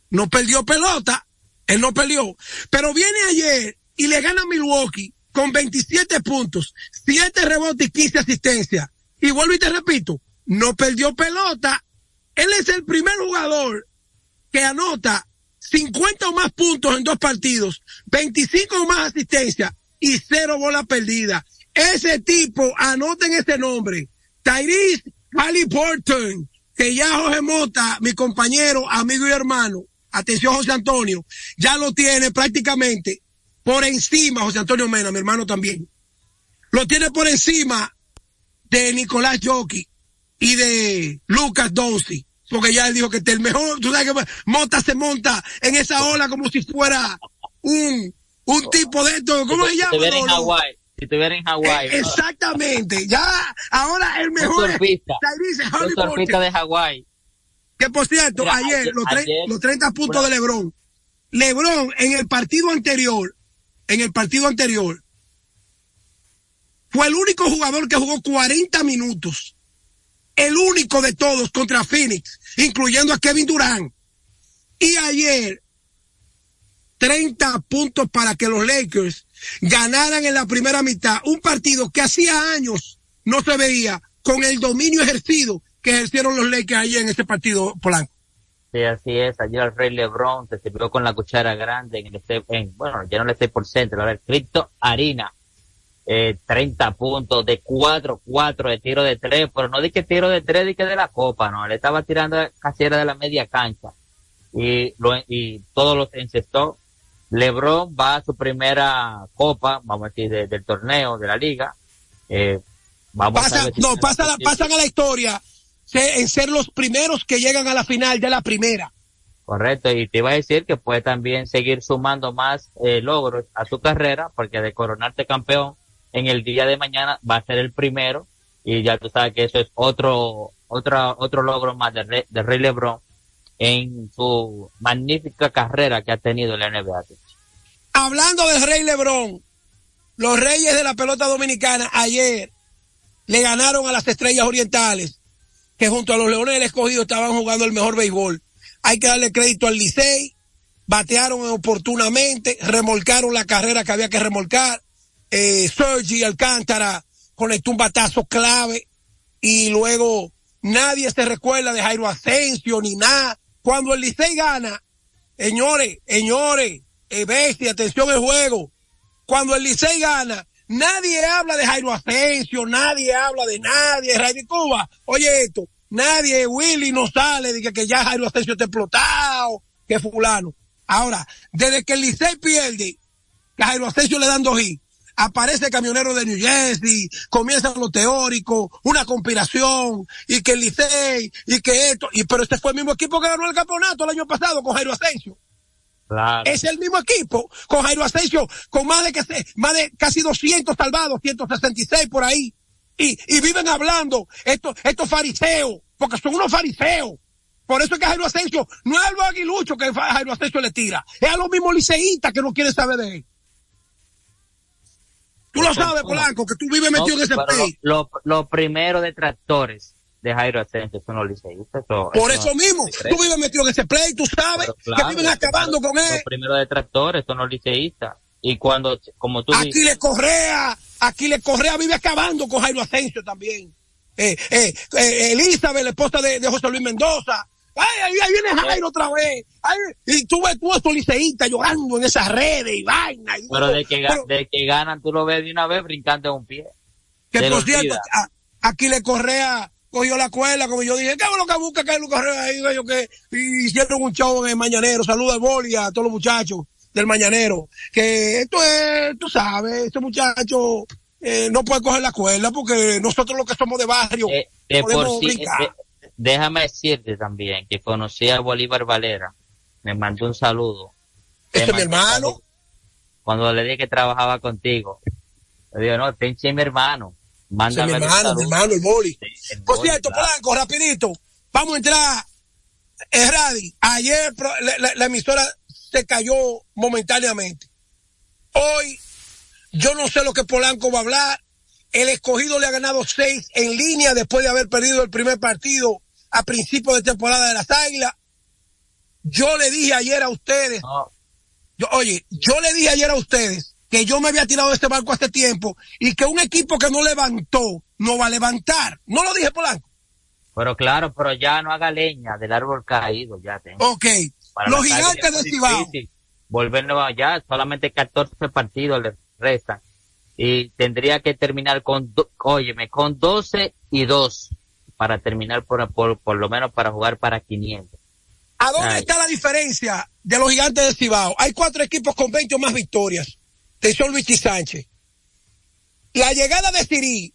Speaker 23: No perdió pelota, él no perdió. Pero viene ayer y le gana a Milwaukee con 27 puntos, 7 rebotes y 15 asistencias. Y vuelvo y te repito, no perdió pelota. Él es el primer jugador que anota 50 o más puntos en dos partidos, 25 o más asistencias y cero bolas perdidas. Ese tipo, anoten ese nombre, Tyrese Halliburton, que ya Jorge Mota, mi compañero, amigo y hermano, atención José Antonio, ya lo tiene prácticamente por encima, José Antonio Mena, mi hermano también, lo tiene por encima de Nicolás Jockey y de Lucas Doncic, porque ya él dijo que este es el mejor, tú sabes que Mota se monta en esa ola como si fuera un, un tipo de esto, ¿cómo se llama?
Speaker 22: estuviera en? Hawái, si estuviera en Hawái,
Speaker 23: Eh, Exactamente, ya, ahora el mejor
Speaker 22: surfista. Un surfista de Hawái.
Speaker 23: Que por cierto,
Speaker 22: Mira,
Speaker 23: ayer,
Speaker 22: ayer-
Speaker 23: los,
Speaker 22: ayer-
Speaker 23: los 30 puntos de Lebron. Lebron en el partido anterior, en el partido anterior, fue el único jugador que jugó 40 minutos. El único de todos contra Phoenix, incluyendo a Kevin Durant. Y ayer, 30 puntos para que los Lakers ganaran en la primera mitad. Un partido que hacía años no se veía con el dominio ejercido que ejercieron los Lakers ayer en ese partido, Polanco.
Speaker 22: Sí, así es. Ayer el Rey LeBron se sirvió con la cuchara grande en el este- en, bueno, ya no le estoy por centro, ahora el Crypto Harina. Eh, 30 puntos de 4, 4 de tiro de 3, pero no di que tiro de 3, di que de la copa, no, le estaba tirando casi era de la media cancha. Y, lo, y todos los encestó. LeBron va a su primera copa, vamos a decir, de- del torneo, de la liga. Eh, vamos a ver si
Speaker 23: no, pasa la- pasan a la historia ser los primeros que llegan a la final de la primera.
Speaker 22: Correcto, y te iba a decir que puede también seguir sumando más eh, logros a su carrera, porque de coronarte campeón en el día de mañana va a ser el primero, y ya tú sabes que eso es otro, otra, otro logro más de, Rey- de Rey LeBron en su magnífica carrera que ha tenido en la NBA.
Speaker 23: Hablando del Rey Lebrón, los Reyes de la pelota dominicana ayer le ganaron a las Estrellas Orientales, que junto a los Leones del Escogido estaban jugando el mejor béisbol. Hay que darle crédito al Licey, batearon oportunamente, remolcaron la carrera que había que remolcar. Eh, Sergi Alcántara conectó un batazo clave y luego nadie se recuerda de Jairo Asensio ni nada. Cuando el Licey gana, señores, señores, eh, bestia, atención al juego. Cuando el Licey gana, nadie habla de Jairo Asensio, nadie habla de nadie, Ray Cuba. Oye esto, nadie, Willy no sale de que, ya Jairo Asensio está explotado, que fulano. Ahora, desde que el Licey pierde, que Jairo Asensio le dan dos hits, aparece el camionero de New Jersey, comienzan lo teórico, una conspiración, y que el Licey, y que esto, y pero este fue el mismo equipo que ganó el campeonato el año pasado con Jairo Asensio.
Speaker 22: Claro.
Speaker 23: Es el mismo equipo, con Jairo Asensio, con más de que se, más de casi 200 salvados, 166 por ahí. Y, y viven hablando estos, estos fariseos, porque son unos fariseos. Por eso es que Jairo Asensio, no es a los aguiluchos que Jairo Asensio le tira, es a los mismos liceístas que no quieren saber de él. Tú lo sabes, Polanco, que tú vives metido en ese país.
Speaker 22: Lo, lo, lo primero de tractores de Jairo Asensio son los liceístas.
Speaker 23: Por
Speaker 22: eso
Speaker 23: mismo, tú vives metido en ese play, tú sabes que viven acabando con él.
Speaker 22: Los primeros detractores son los liceístas. Y cuando, como tú dices,
Speaker 23: Aquiles Correa, Aquiles Correa vive acabando con Jairo Asensio también. Eh, eh, eh, Elizabeth, la esposa de, de José Luis Mendoza. Ay, ahí, viene Jairo otra vez. Ay, y tú ves tú estos liceístas llorando en esas redes y vaina. y-
Speaker 22: pero de que,
Speaker 23: pero-
Speaker 22: de que ganan, tú lo ves de una vez brincando en un pie.
Speaker 23: que por cierto, a- Aquiles Correa cogió la cuerda, como yo dije, ¿qué es lo que busca Carlos Correa ahí? Yo que y hicieron un show en el Mañanero. Saluda al Boli a todos los muchachos del Mañanero. Que esto es, tú sabes, este muchacho eh, no puede coger la cuerda porque nosotros los que somos de barrio
Speaker 22: De
Speaker 23: podemos
Speaker 22: por sí, de- déjame decirte también que conocí a Bolívar Valera. Me mandó un saludo.
Speaker 23: Ese
Speaker 22: Te
Speaker 23: es mi hermano.
Speaker 22: Cuando le dije que trabajaba contigo. Le digo, no, pinche mi hermano.
Speaker 23: Es
Speaker 22: Mándame
Speaker 23: mi hermano, mi hermano, el Boli.
Speaker 22: el
Speaker 23: Por
Speaker 22: Boli,
Speaker 23: cierto,
Speaker 22: claro.
Speaker 23: Polanco, rapidito. Vamos a entrar. Eh, Radi, ayer pro- la, la- la emisora se cayó momentáneamente. Hoy, yo no sé lo que Polanco va a hablar. El escogido le ha ganado seis en línea después de haber perdido el primer partido a principio de temporada de las Águilas. Yo le dije ayer a ustedes, yo, oye, yo le dije ayer a ustedes que yo me había tirado de este barco hace tiempo y que un equipo que no levantó no va a levantar. No lo dije, Polanco.
Speaker 22: Pero claro, pero ya no haga leña del árbol caído, ya tengo.
Speaker 23: Ok.
Speaker 22: Para
Speaker 23: Los gigantes de Cibao.
Speaker 22: Volverlo allá, solamente 14 partidos le restan. Y tendría que terminar con, do- óyeme, con 12 y 2 para terminar por, por, por lo menos para jugar para 500.
Speaker 23: ¿A dónde
Speaker 22: Ay.
Speaker 23: está la diferencia de los gigantes de Cibao? Hay cuatro equipos con 20 o más victorias. Atención Luis Sánchez. La llegada de Siri,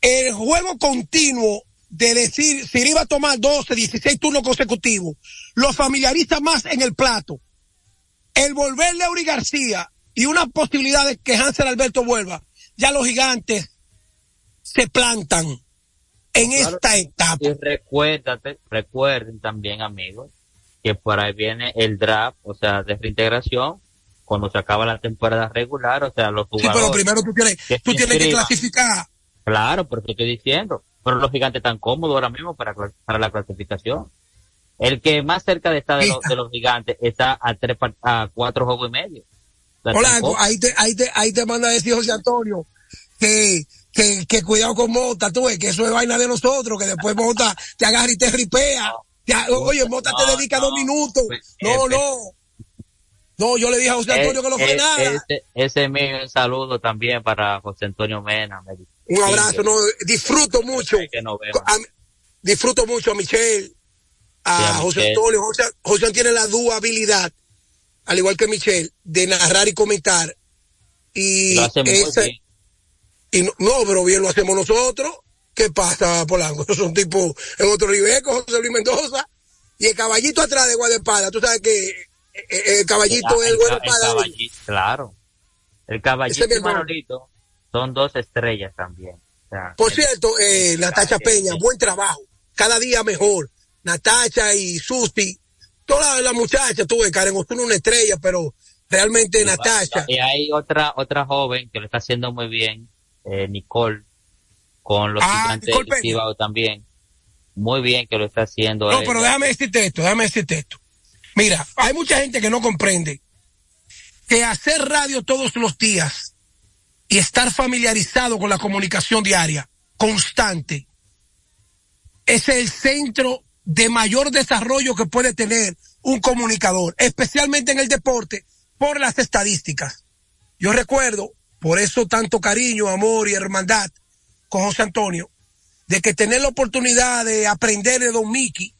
Speaker 23: el juego continuo de decir Siri va a tomar 12, 16 turnos consecutivos, los familiaristas más en el plato. El volverle a Uri García y una posibilidad de que Hansel Alberto vuelva, ya los gigantes se plantan en
Speaker 22: Claro.
Speaker 23: esta etapa.
Speaker 22: Y recuérdate, recuerden también amigos, que por ahí viene el draft, o sea, de reintegración, cuando se acaba la temporada regular, o sea, los
Speaker 23: Sí,
Speaker 22: jugadores.
Speaker 23: pero primero tú tienes,
Speaker 22: que
Speaker 23: tú tienes que clasificar.
Speaker 22: Claro, pero te estoy diciendo. Pero los gigantes están cómodos ahora mismo para, para la clasificación. El que más cerca de estar de, los- de los gigantes está a tres a cuatro juegos y medio.
Speaker 23: Hola, ahí te, ahí te, ahí te manda a decir José Antonio que, que, que cuidado con Mota, tú ves, que eso es vaina de nosotros, que después Mota te agarra y te ripea. Te oye, Mota te dedica
Speaker 22: no.
Speaker 23: dos minutos. No,
Speaker 22: eh,
Speaker 23: no. No, yo le dije a José Antonio que no fue
Speaker 22: Eh,
Speaker 23: nada.
Speaker 22: Ese, ese es mi saludo también para José Antonio Mena. me.
Speaker 23: Un abrazo, no, disfruto mucho.
Speaker 22: Que.
Speaker 23: A- disfruto mucho a Michelle, a,
Speaker 22: Sí, a
Speaker 23: José
Speaker 22: Michelle.
Speaker 23: Antonio. José, tiene la dura habilidad, al igual que Michelle, de narrar y comentar. Y
Speaker 22: Lo hace muy
Speaker 23: ese-
Speaker 22: bien.
Speaker 23: y no, no, pero bien lo hacemos nosotros. ¿Qué pasa, Polanco? Esos son tipos en otro nivel, con José Luis Mendoza. Y el caballito atrás de Guadapada, tú sabes que eh, eh, el caballito es el
Speaker 22: el, ca- el
Speaker 23: Guadapada.
Speaker 22: caballito, claro. El caballito y. Manolito son dos estrellas también. O sea,
Speaker 23: Por cierto, eh, Natacha Peña, buen trabajo. Cada día mejor. Natacha y Susi, todas las muchachas, tuve Karen Osuna una estrella, pero realmente Natacha.
Speaker 22: Y hay otra otra joven que lo está haciendo muy bien, eh, Nicole con los
Speaker 23: Ah,
Speaker 22: gigantes del también. Muy bien que lo está haciendo.
Speaker 23: No,
Speaker 22: ella.
Speaker 23: pero déjame decirte esto, déjame decirte esto. Mira, hay mucha gente que no comprende que hacer radio todos los días y estar familiarizado con la comunicación diaria, constante, es el centro de mayor desarrollo que puede tener un comunicador, especialmente en el deporte, por las estadísticas. Yo recuerdo, por eso tanto cariño, amor y hermandad con José Antonio, de que tener la oportunidad de aprender de Don Miki.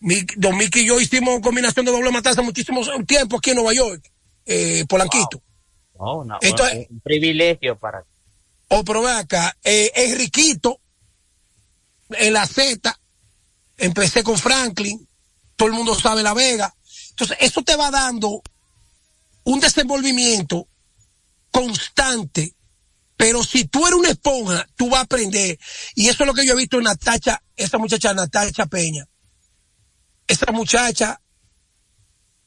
Speaker 23: Mi- Don Miki y yo hicimos combinación de doble matanza muchísimo tiempo aquí en Nueva York, eh, Polanquito.
Speaker 22: No, una-
Speaker 23: Esto
Speaker 22: un-
Speaker 23: es-
Speaker 22: un privilegio para
Speaker 23: O pero ve acá, eh, Enriquito, en la Z, empecé con Franklin, todo el mundo sabe La Vega. Entonces, eso te va dando un desenvolvimiento constante, pero si tú eres una esponja, tú vas a aprender. Y eso es lo que yo he visto en Natacha, esa muchacha Natacha Peña. Esa muchacha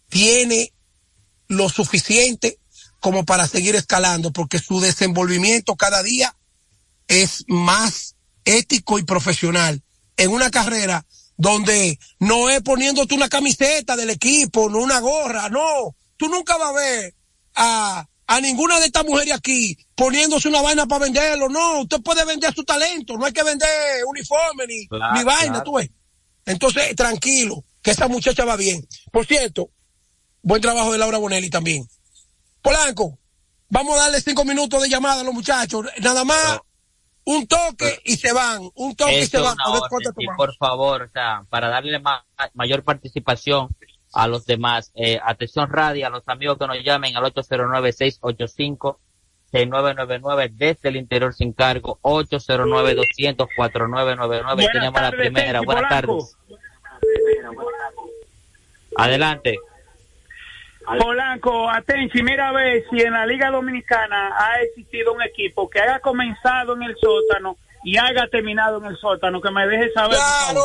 Speaker 23: tiene lo suficiente como para seguir escalando, porque su desenvolvimiento cada día es más ético y profesional en una carrera donde no es poniéndote una camiseta del equipo, no una gorra, no. Tú nunca vas a ver a, a ninguna de estas mujeres aquí poniéndose una vaina para venderlo, no. Usted puede vender su talento, no hay que vender uniforme ni,
Speaker 22: Claro,
Speaker 23: ni vaina,
Speaker 22: claro.
Speaker 23: tú ves. Entonces, tranquilo, que esa muchacha va bien. Por cierto, buen trabajo de Laura Bonelli también. Polanco, vamos a darle cinco minutos de llamada a los muchachos. Nada más un toque y se van. Un toque y se van.
Speaker 22: una
Speaker 23: A ver
Speaker 22: orden,
Speaker 23: cuánto
Speaker 22: sí,
Speaker 23: tomamos.
Speaker 22: por favor, o sea, para darle ma- mayor participación a los demás. Eh, atención radio, a los amigos que nos llamen al 809-685-6999 desde el interior sin cargo, 809-200-4999.
Speaker 10: Buenas
Speaker 22: Tenemos la
Speaker 10: tardes,
Speaker 22: Buenas tardes. Adelante.
Speaker 10: Polanco, Atenchi, mira a ver si en la Liga Dominicana ha existido un equipo que haya comenzado en el sótano y haya terminado en el sótano, que me deje saber.
Speaker 23: Claro,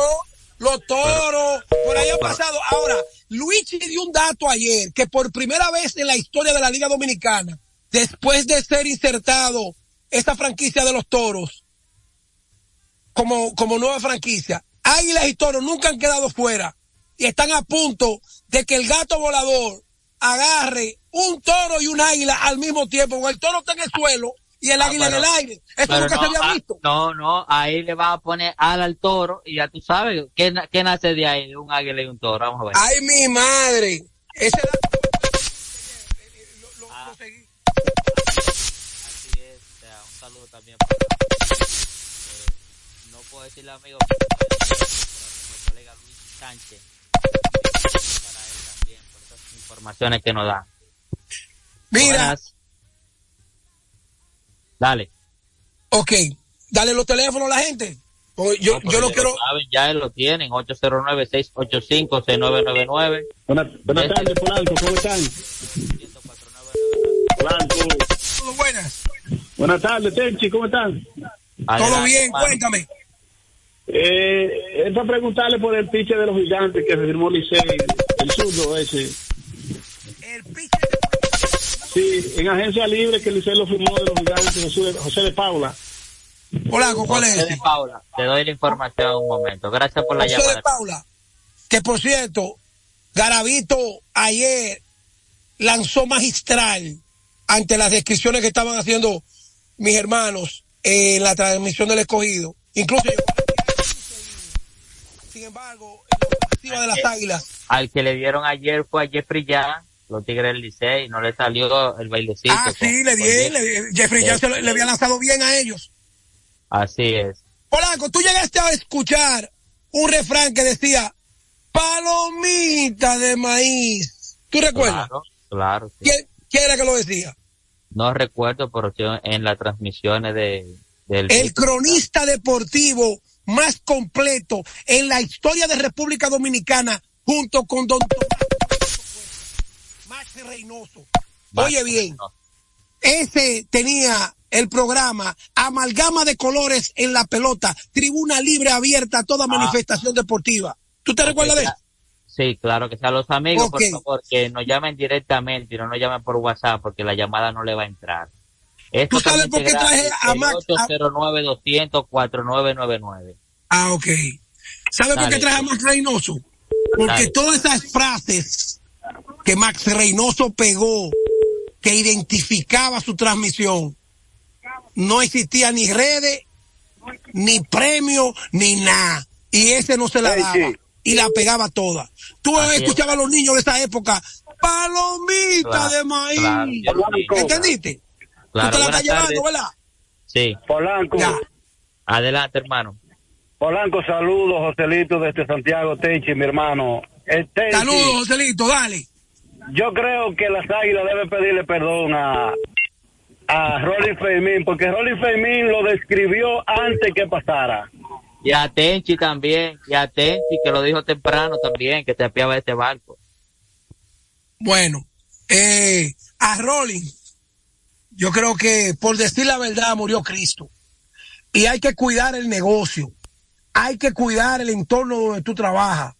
Speaker 23: los toros, por ahí ha pasado. Ahora, Luigi dio un dato ayer que por primera vez en la historia de la Liga Dominicana, después de ser insertado esta franquicia de los toros como, como nueva franquicia, Águilas y Toros nunca han quedado fuera y están a punto de que el gato volador agarre un toro y un águila al mismo tiempo, porque el toro está en el suelo y el águila
Speaker 22: pero-
Speaker 23: en el aire. Esto
Speaker 22: Pero
Speaker 23: nunca
Speaker 22: no,
Speaker 23: se había
Speaker 22: ah,
Speaker 23: visto.
Speaker 22: no, no, ahí le va a poner ala al toro y ya tú sabes, ¿qué, na- qué nace de ahí? De un águila y un toro, vamos a ver.
Speaker 23: Ay, mi madre. Ese
Speaker 22: Así es, o sea, un saludo también para, eh, no puedo decirle amigo, pero Sánchez, para él también, por esas informaciones que nos da.
Speaker 23: Mira.
Speaker 22: Buenas. Dale.
Speaker 23: Ok, dale los teléfonos a la gente. O yo,
Speaker 22: No,
Speaker 23: yo lo quiero.
Speaker 22: saben, ya lo tienen, 809-685-6999.
Speaker 24: Buenas, buenas tardes, Polanco, ¿cómo están? Polanco.
Speaker 23: Todo buenas.
Speaker 24: Buenas tardes, Tenchi, ¿cómo están?
Speaker 23: Todo bien, cuéntame.
Speaker 24: Eh, es para preguntarle por el piche de los gigantes que se firmó Licey, el zurdo ese. Sí, en agencia libre que Licey lo firmó de los gigantes, José, José de Paula.
Speaker 23: Polanco, ¿cuál
Speaker 22: José
Speaker 23: es?
Speaker 22: de Paula, te doy la información en un momento. Gracias por la
Speaker 23: José
Speaker 22: llamada.
Speaker 23: de Paula. Que por cierto, Garavito ayer lanzó magistral ante las descripciones que estaban haciendo mis hermanos en la transmisión del escogido. Incluso embargo, en de las águilas.
Speaker 22: Al que le dieron ayer fue a Jeffrey ya, los Tigres del Licey, no le salió el bailecito.
Speaker 23: Ah,
Speaker 22: con-
Speaker 23: sí, le di, le- Jeffrey ya se lo- le había lanzado bien a ellos.
Speaker 22: Así es.
Speaker 23: Polanco, tú llegaste a escuchar un refrán que decía palomita de maíz. ¿Tú recuerdas?
Speaker 22: Claro, claro. sí.
Speaker 23: ¿Quién, quién era que lo decía?
Speaker 22: No recuerdo, pero en las transmisiones de, del...
Speaker 23: El cronista deportivo más completo en la historia de República Dominicana junto con Don Tomás Max Reynoso. Oye bien, ese tenía el programa Amalgama de Colores en la pelota, tribuna libre abierta a toda manifestación deportiva. ¿Tú te recuerdas de eso?
Speaker 22: Sí, claro que sea. Los amigos,
Speaker 23: Ok.
Speaker 22: por favor, que nos llamen directamente y no nos llamen por WhatsApp porque la llamada no le va a entrar. Es
Speaker 23: ¿Tú sabes por qué traje a Max? a-
Speaker 22: 809-200-4999.
Speaker 23: Ah, ok. ¿Sabe por qué traje a Max Reynoso? Porque
Speaker 22: Dale.
Speaker 23: todas esas frases que Max Reynoso pegó, que identificaba su transmisión, no existía ni redes, ni premio, ni nada. Y ese no se la daba.
Speaker 25: sí.
Speaker 23: Y la pegaba toda. Tú
Speaker 22: Así es.
Speaker 23: escuchabas a los niños de esa época, palomita
Speaker 22: Claro,
Speaker 23: de maíz.
Speaker 22: claro.
Speaker 23: ¿Entendiste?
Speaker 22: Claro,
Speaker 23: Tú te la
Speaker 22: buenas
Speaker 23: estás llevando,
Speaker 22: tardes.
Speaker 23: ¿verdad?
Speaker 22: Sí.
Speaker 25: Polanco.
Speaker 23: Ya.
Speaker 22: Adelante, hermano.
Speaker 25: Polanco, saludos, Joselito desde Santiago, Tenchi, mi hermano. Eh,
Speaker 23: Saludos, Joselito, dale.
Speaker 25: Yo creo que las águilas deben pedirle perdón a, a Rolly Fermín, porque Rolly Fermín lo describió antes que pasara.
Speaker 22: Y a Tenchi también, y a Tenchi que lo dijo temprano también, que te apiaba este barco.
Speaker 23: Bueno, eh, a Rolling, yo creo que por decir la verdad murió Cristo. Y hay que cuidar el negocio. Hay que cuidar el entorno donde tú trabajas.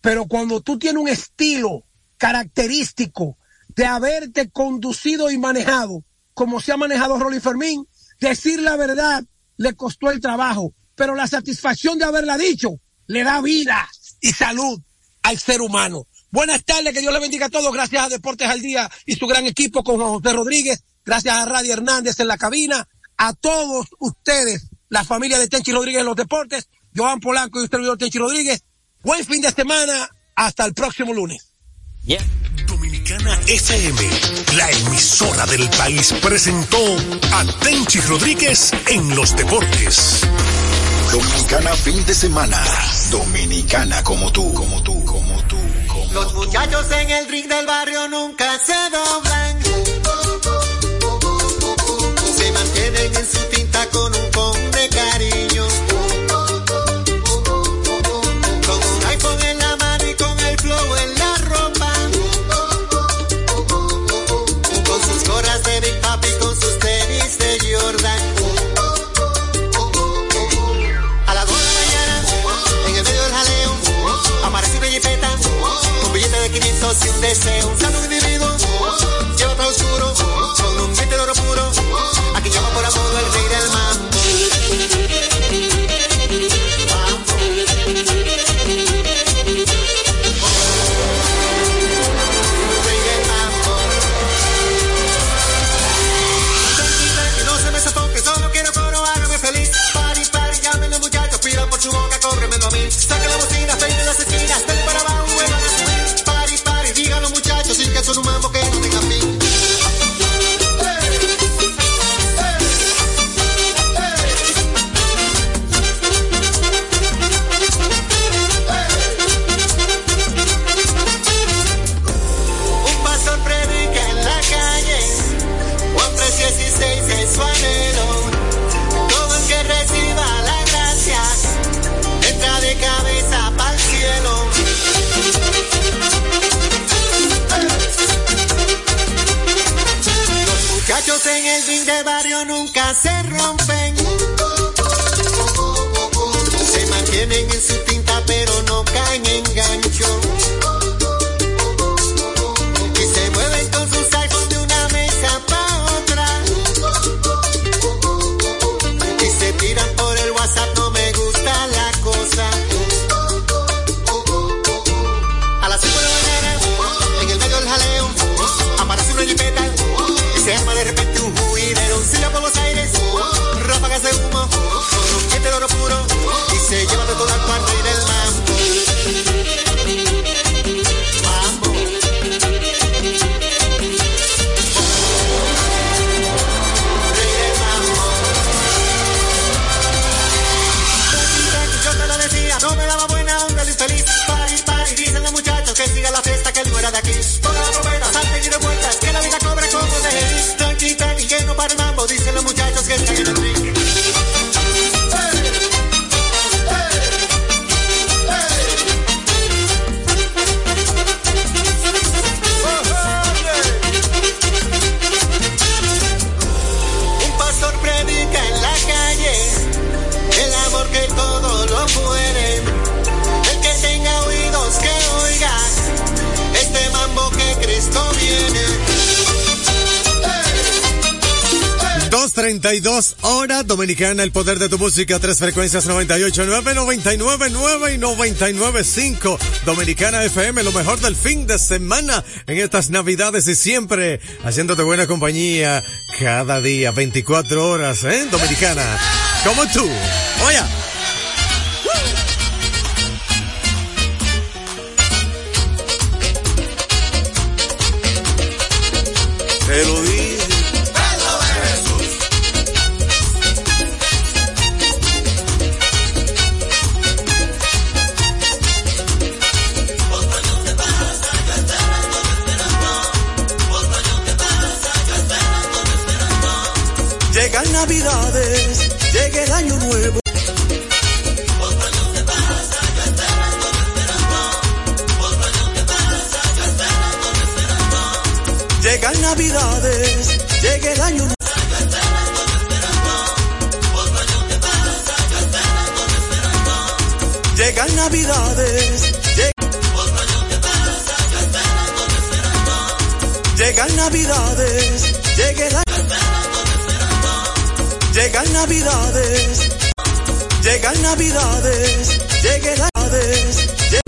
Speaker 23: Pero cuando tú tienes un estilo característico de haberte conducido y manejado como se ha manejado Rolly Fermín, decir la verdad le costó el trabajo, pero la satisfacción de haberla dicho le da vida y salud al ser humano. Buenas tardes, que Dios le bendiga a todos. Gracias a Deportes al Día y su gran equipo con José Rodríguez. Gracias a Radio Hernández en la cabina. A todos ustedes, la familia de Tenchi Rodríguez en los deportes. Joan Polanco y usted, servidor Tenchi Rodríguez. Buen fin de semana. Hasta el próximo lunes.
Speaker 21: Dominicana FM, la emisora del país, presentó a Tenchi Rodríguez en los deportes.
Speaker 7: Dominicana fin de semana. Dominicana como tú, como tú, como tú.
Speaker 20: Los muchachos en el ring del barrio nunca se doblan. En su tinta con un con de cariño. Con un iPhone en la mano y con el flow en la ropa. Con sus gorras de Big Papi, con sus tenis de Jordan. A las 2 de la mañana, en el medio del jaleo, aparece una jipeta, un billete de 500 y un deseo. No me daba
Speaker 26: 32 horas. Dominicana, el poder de tu música. Tres frecuencias 98, 9, 99, 9 y 99, 5. Dominicana FM, lo mejor del fin de semana en estas navidades y siempre haciéndote buena compañía cada día, 24 horas, ¿eh? Dominicana. Como tú. Oye.
Speaker 3: Navidades, llegan navidades, llegan navidades,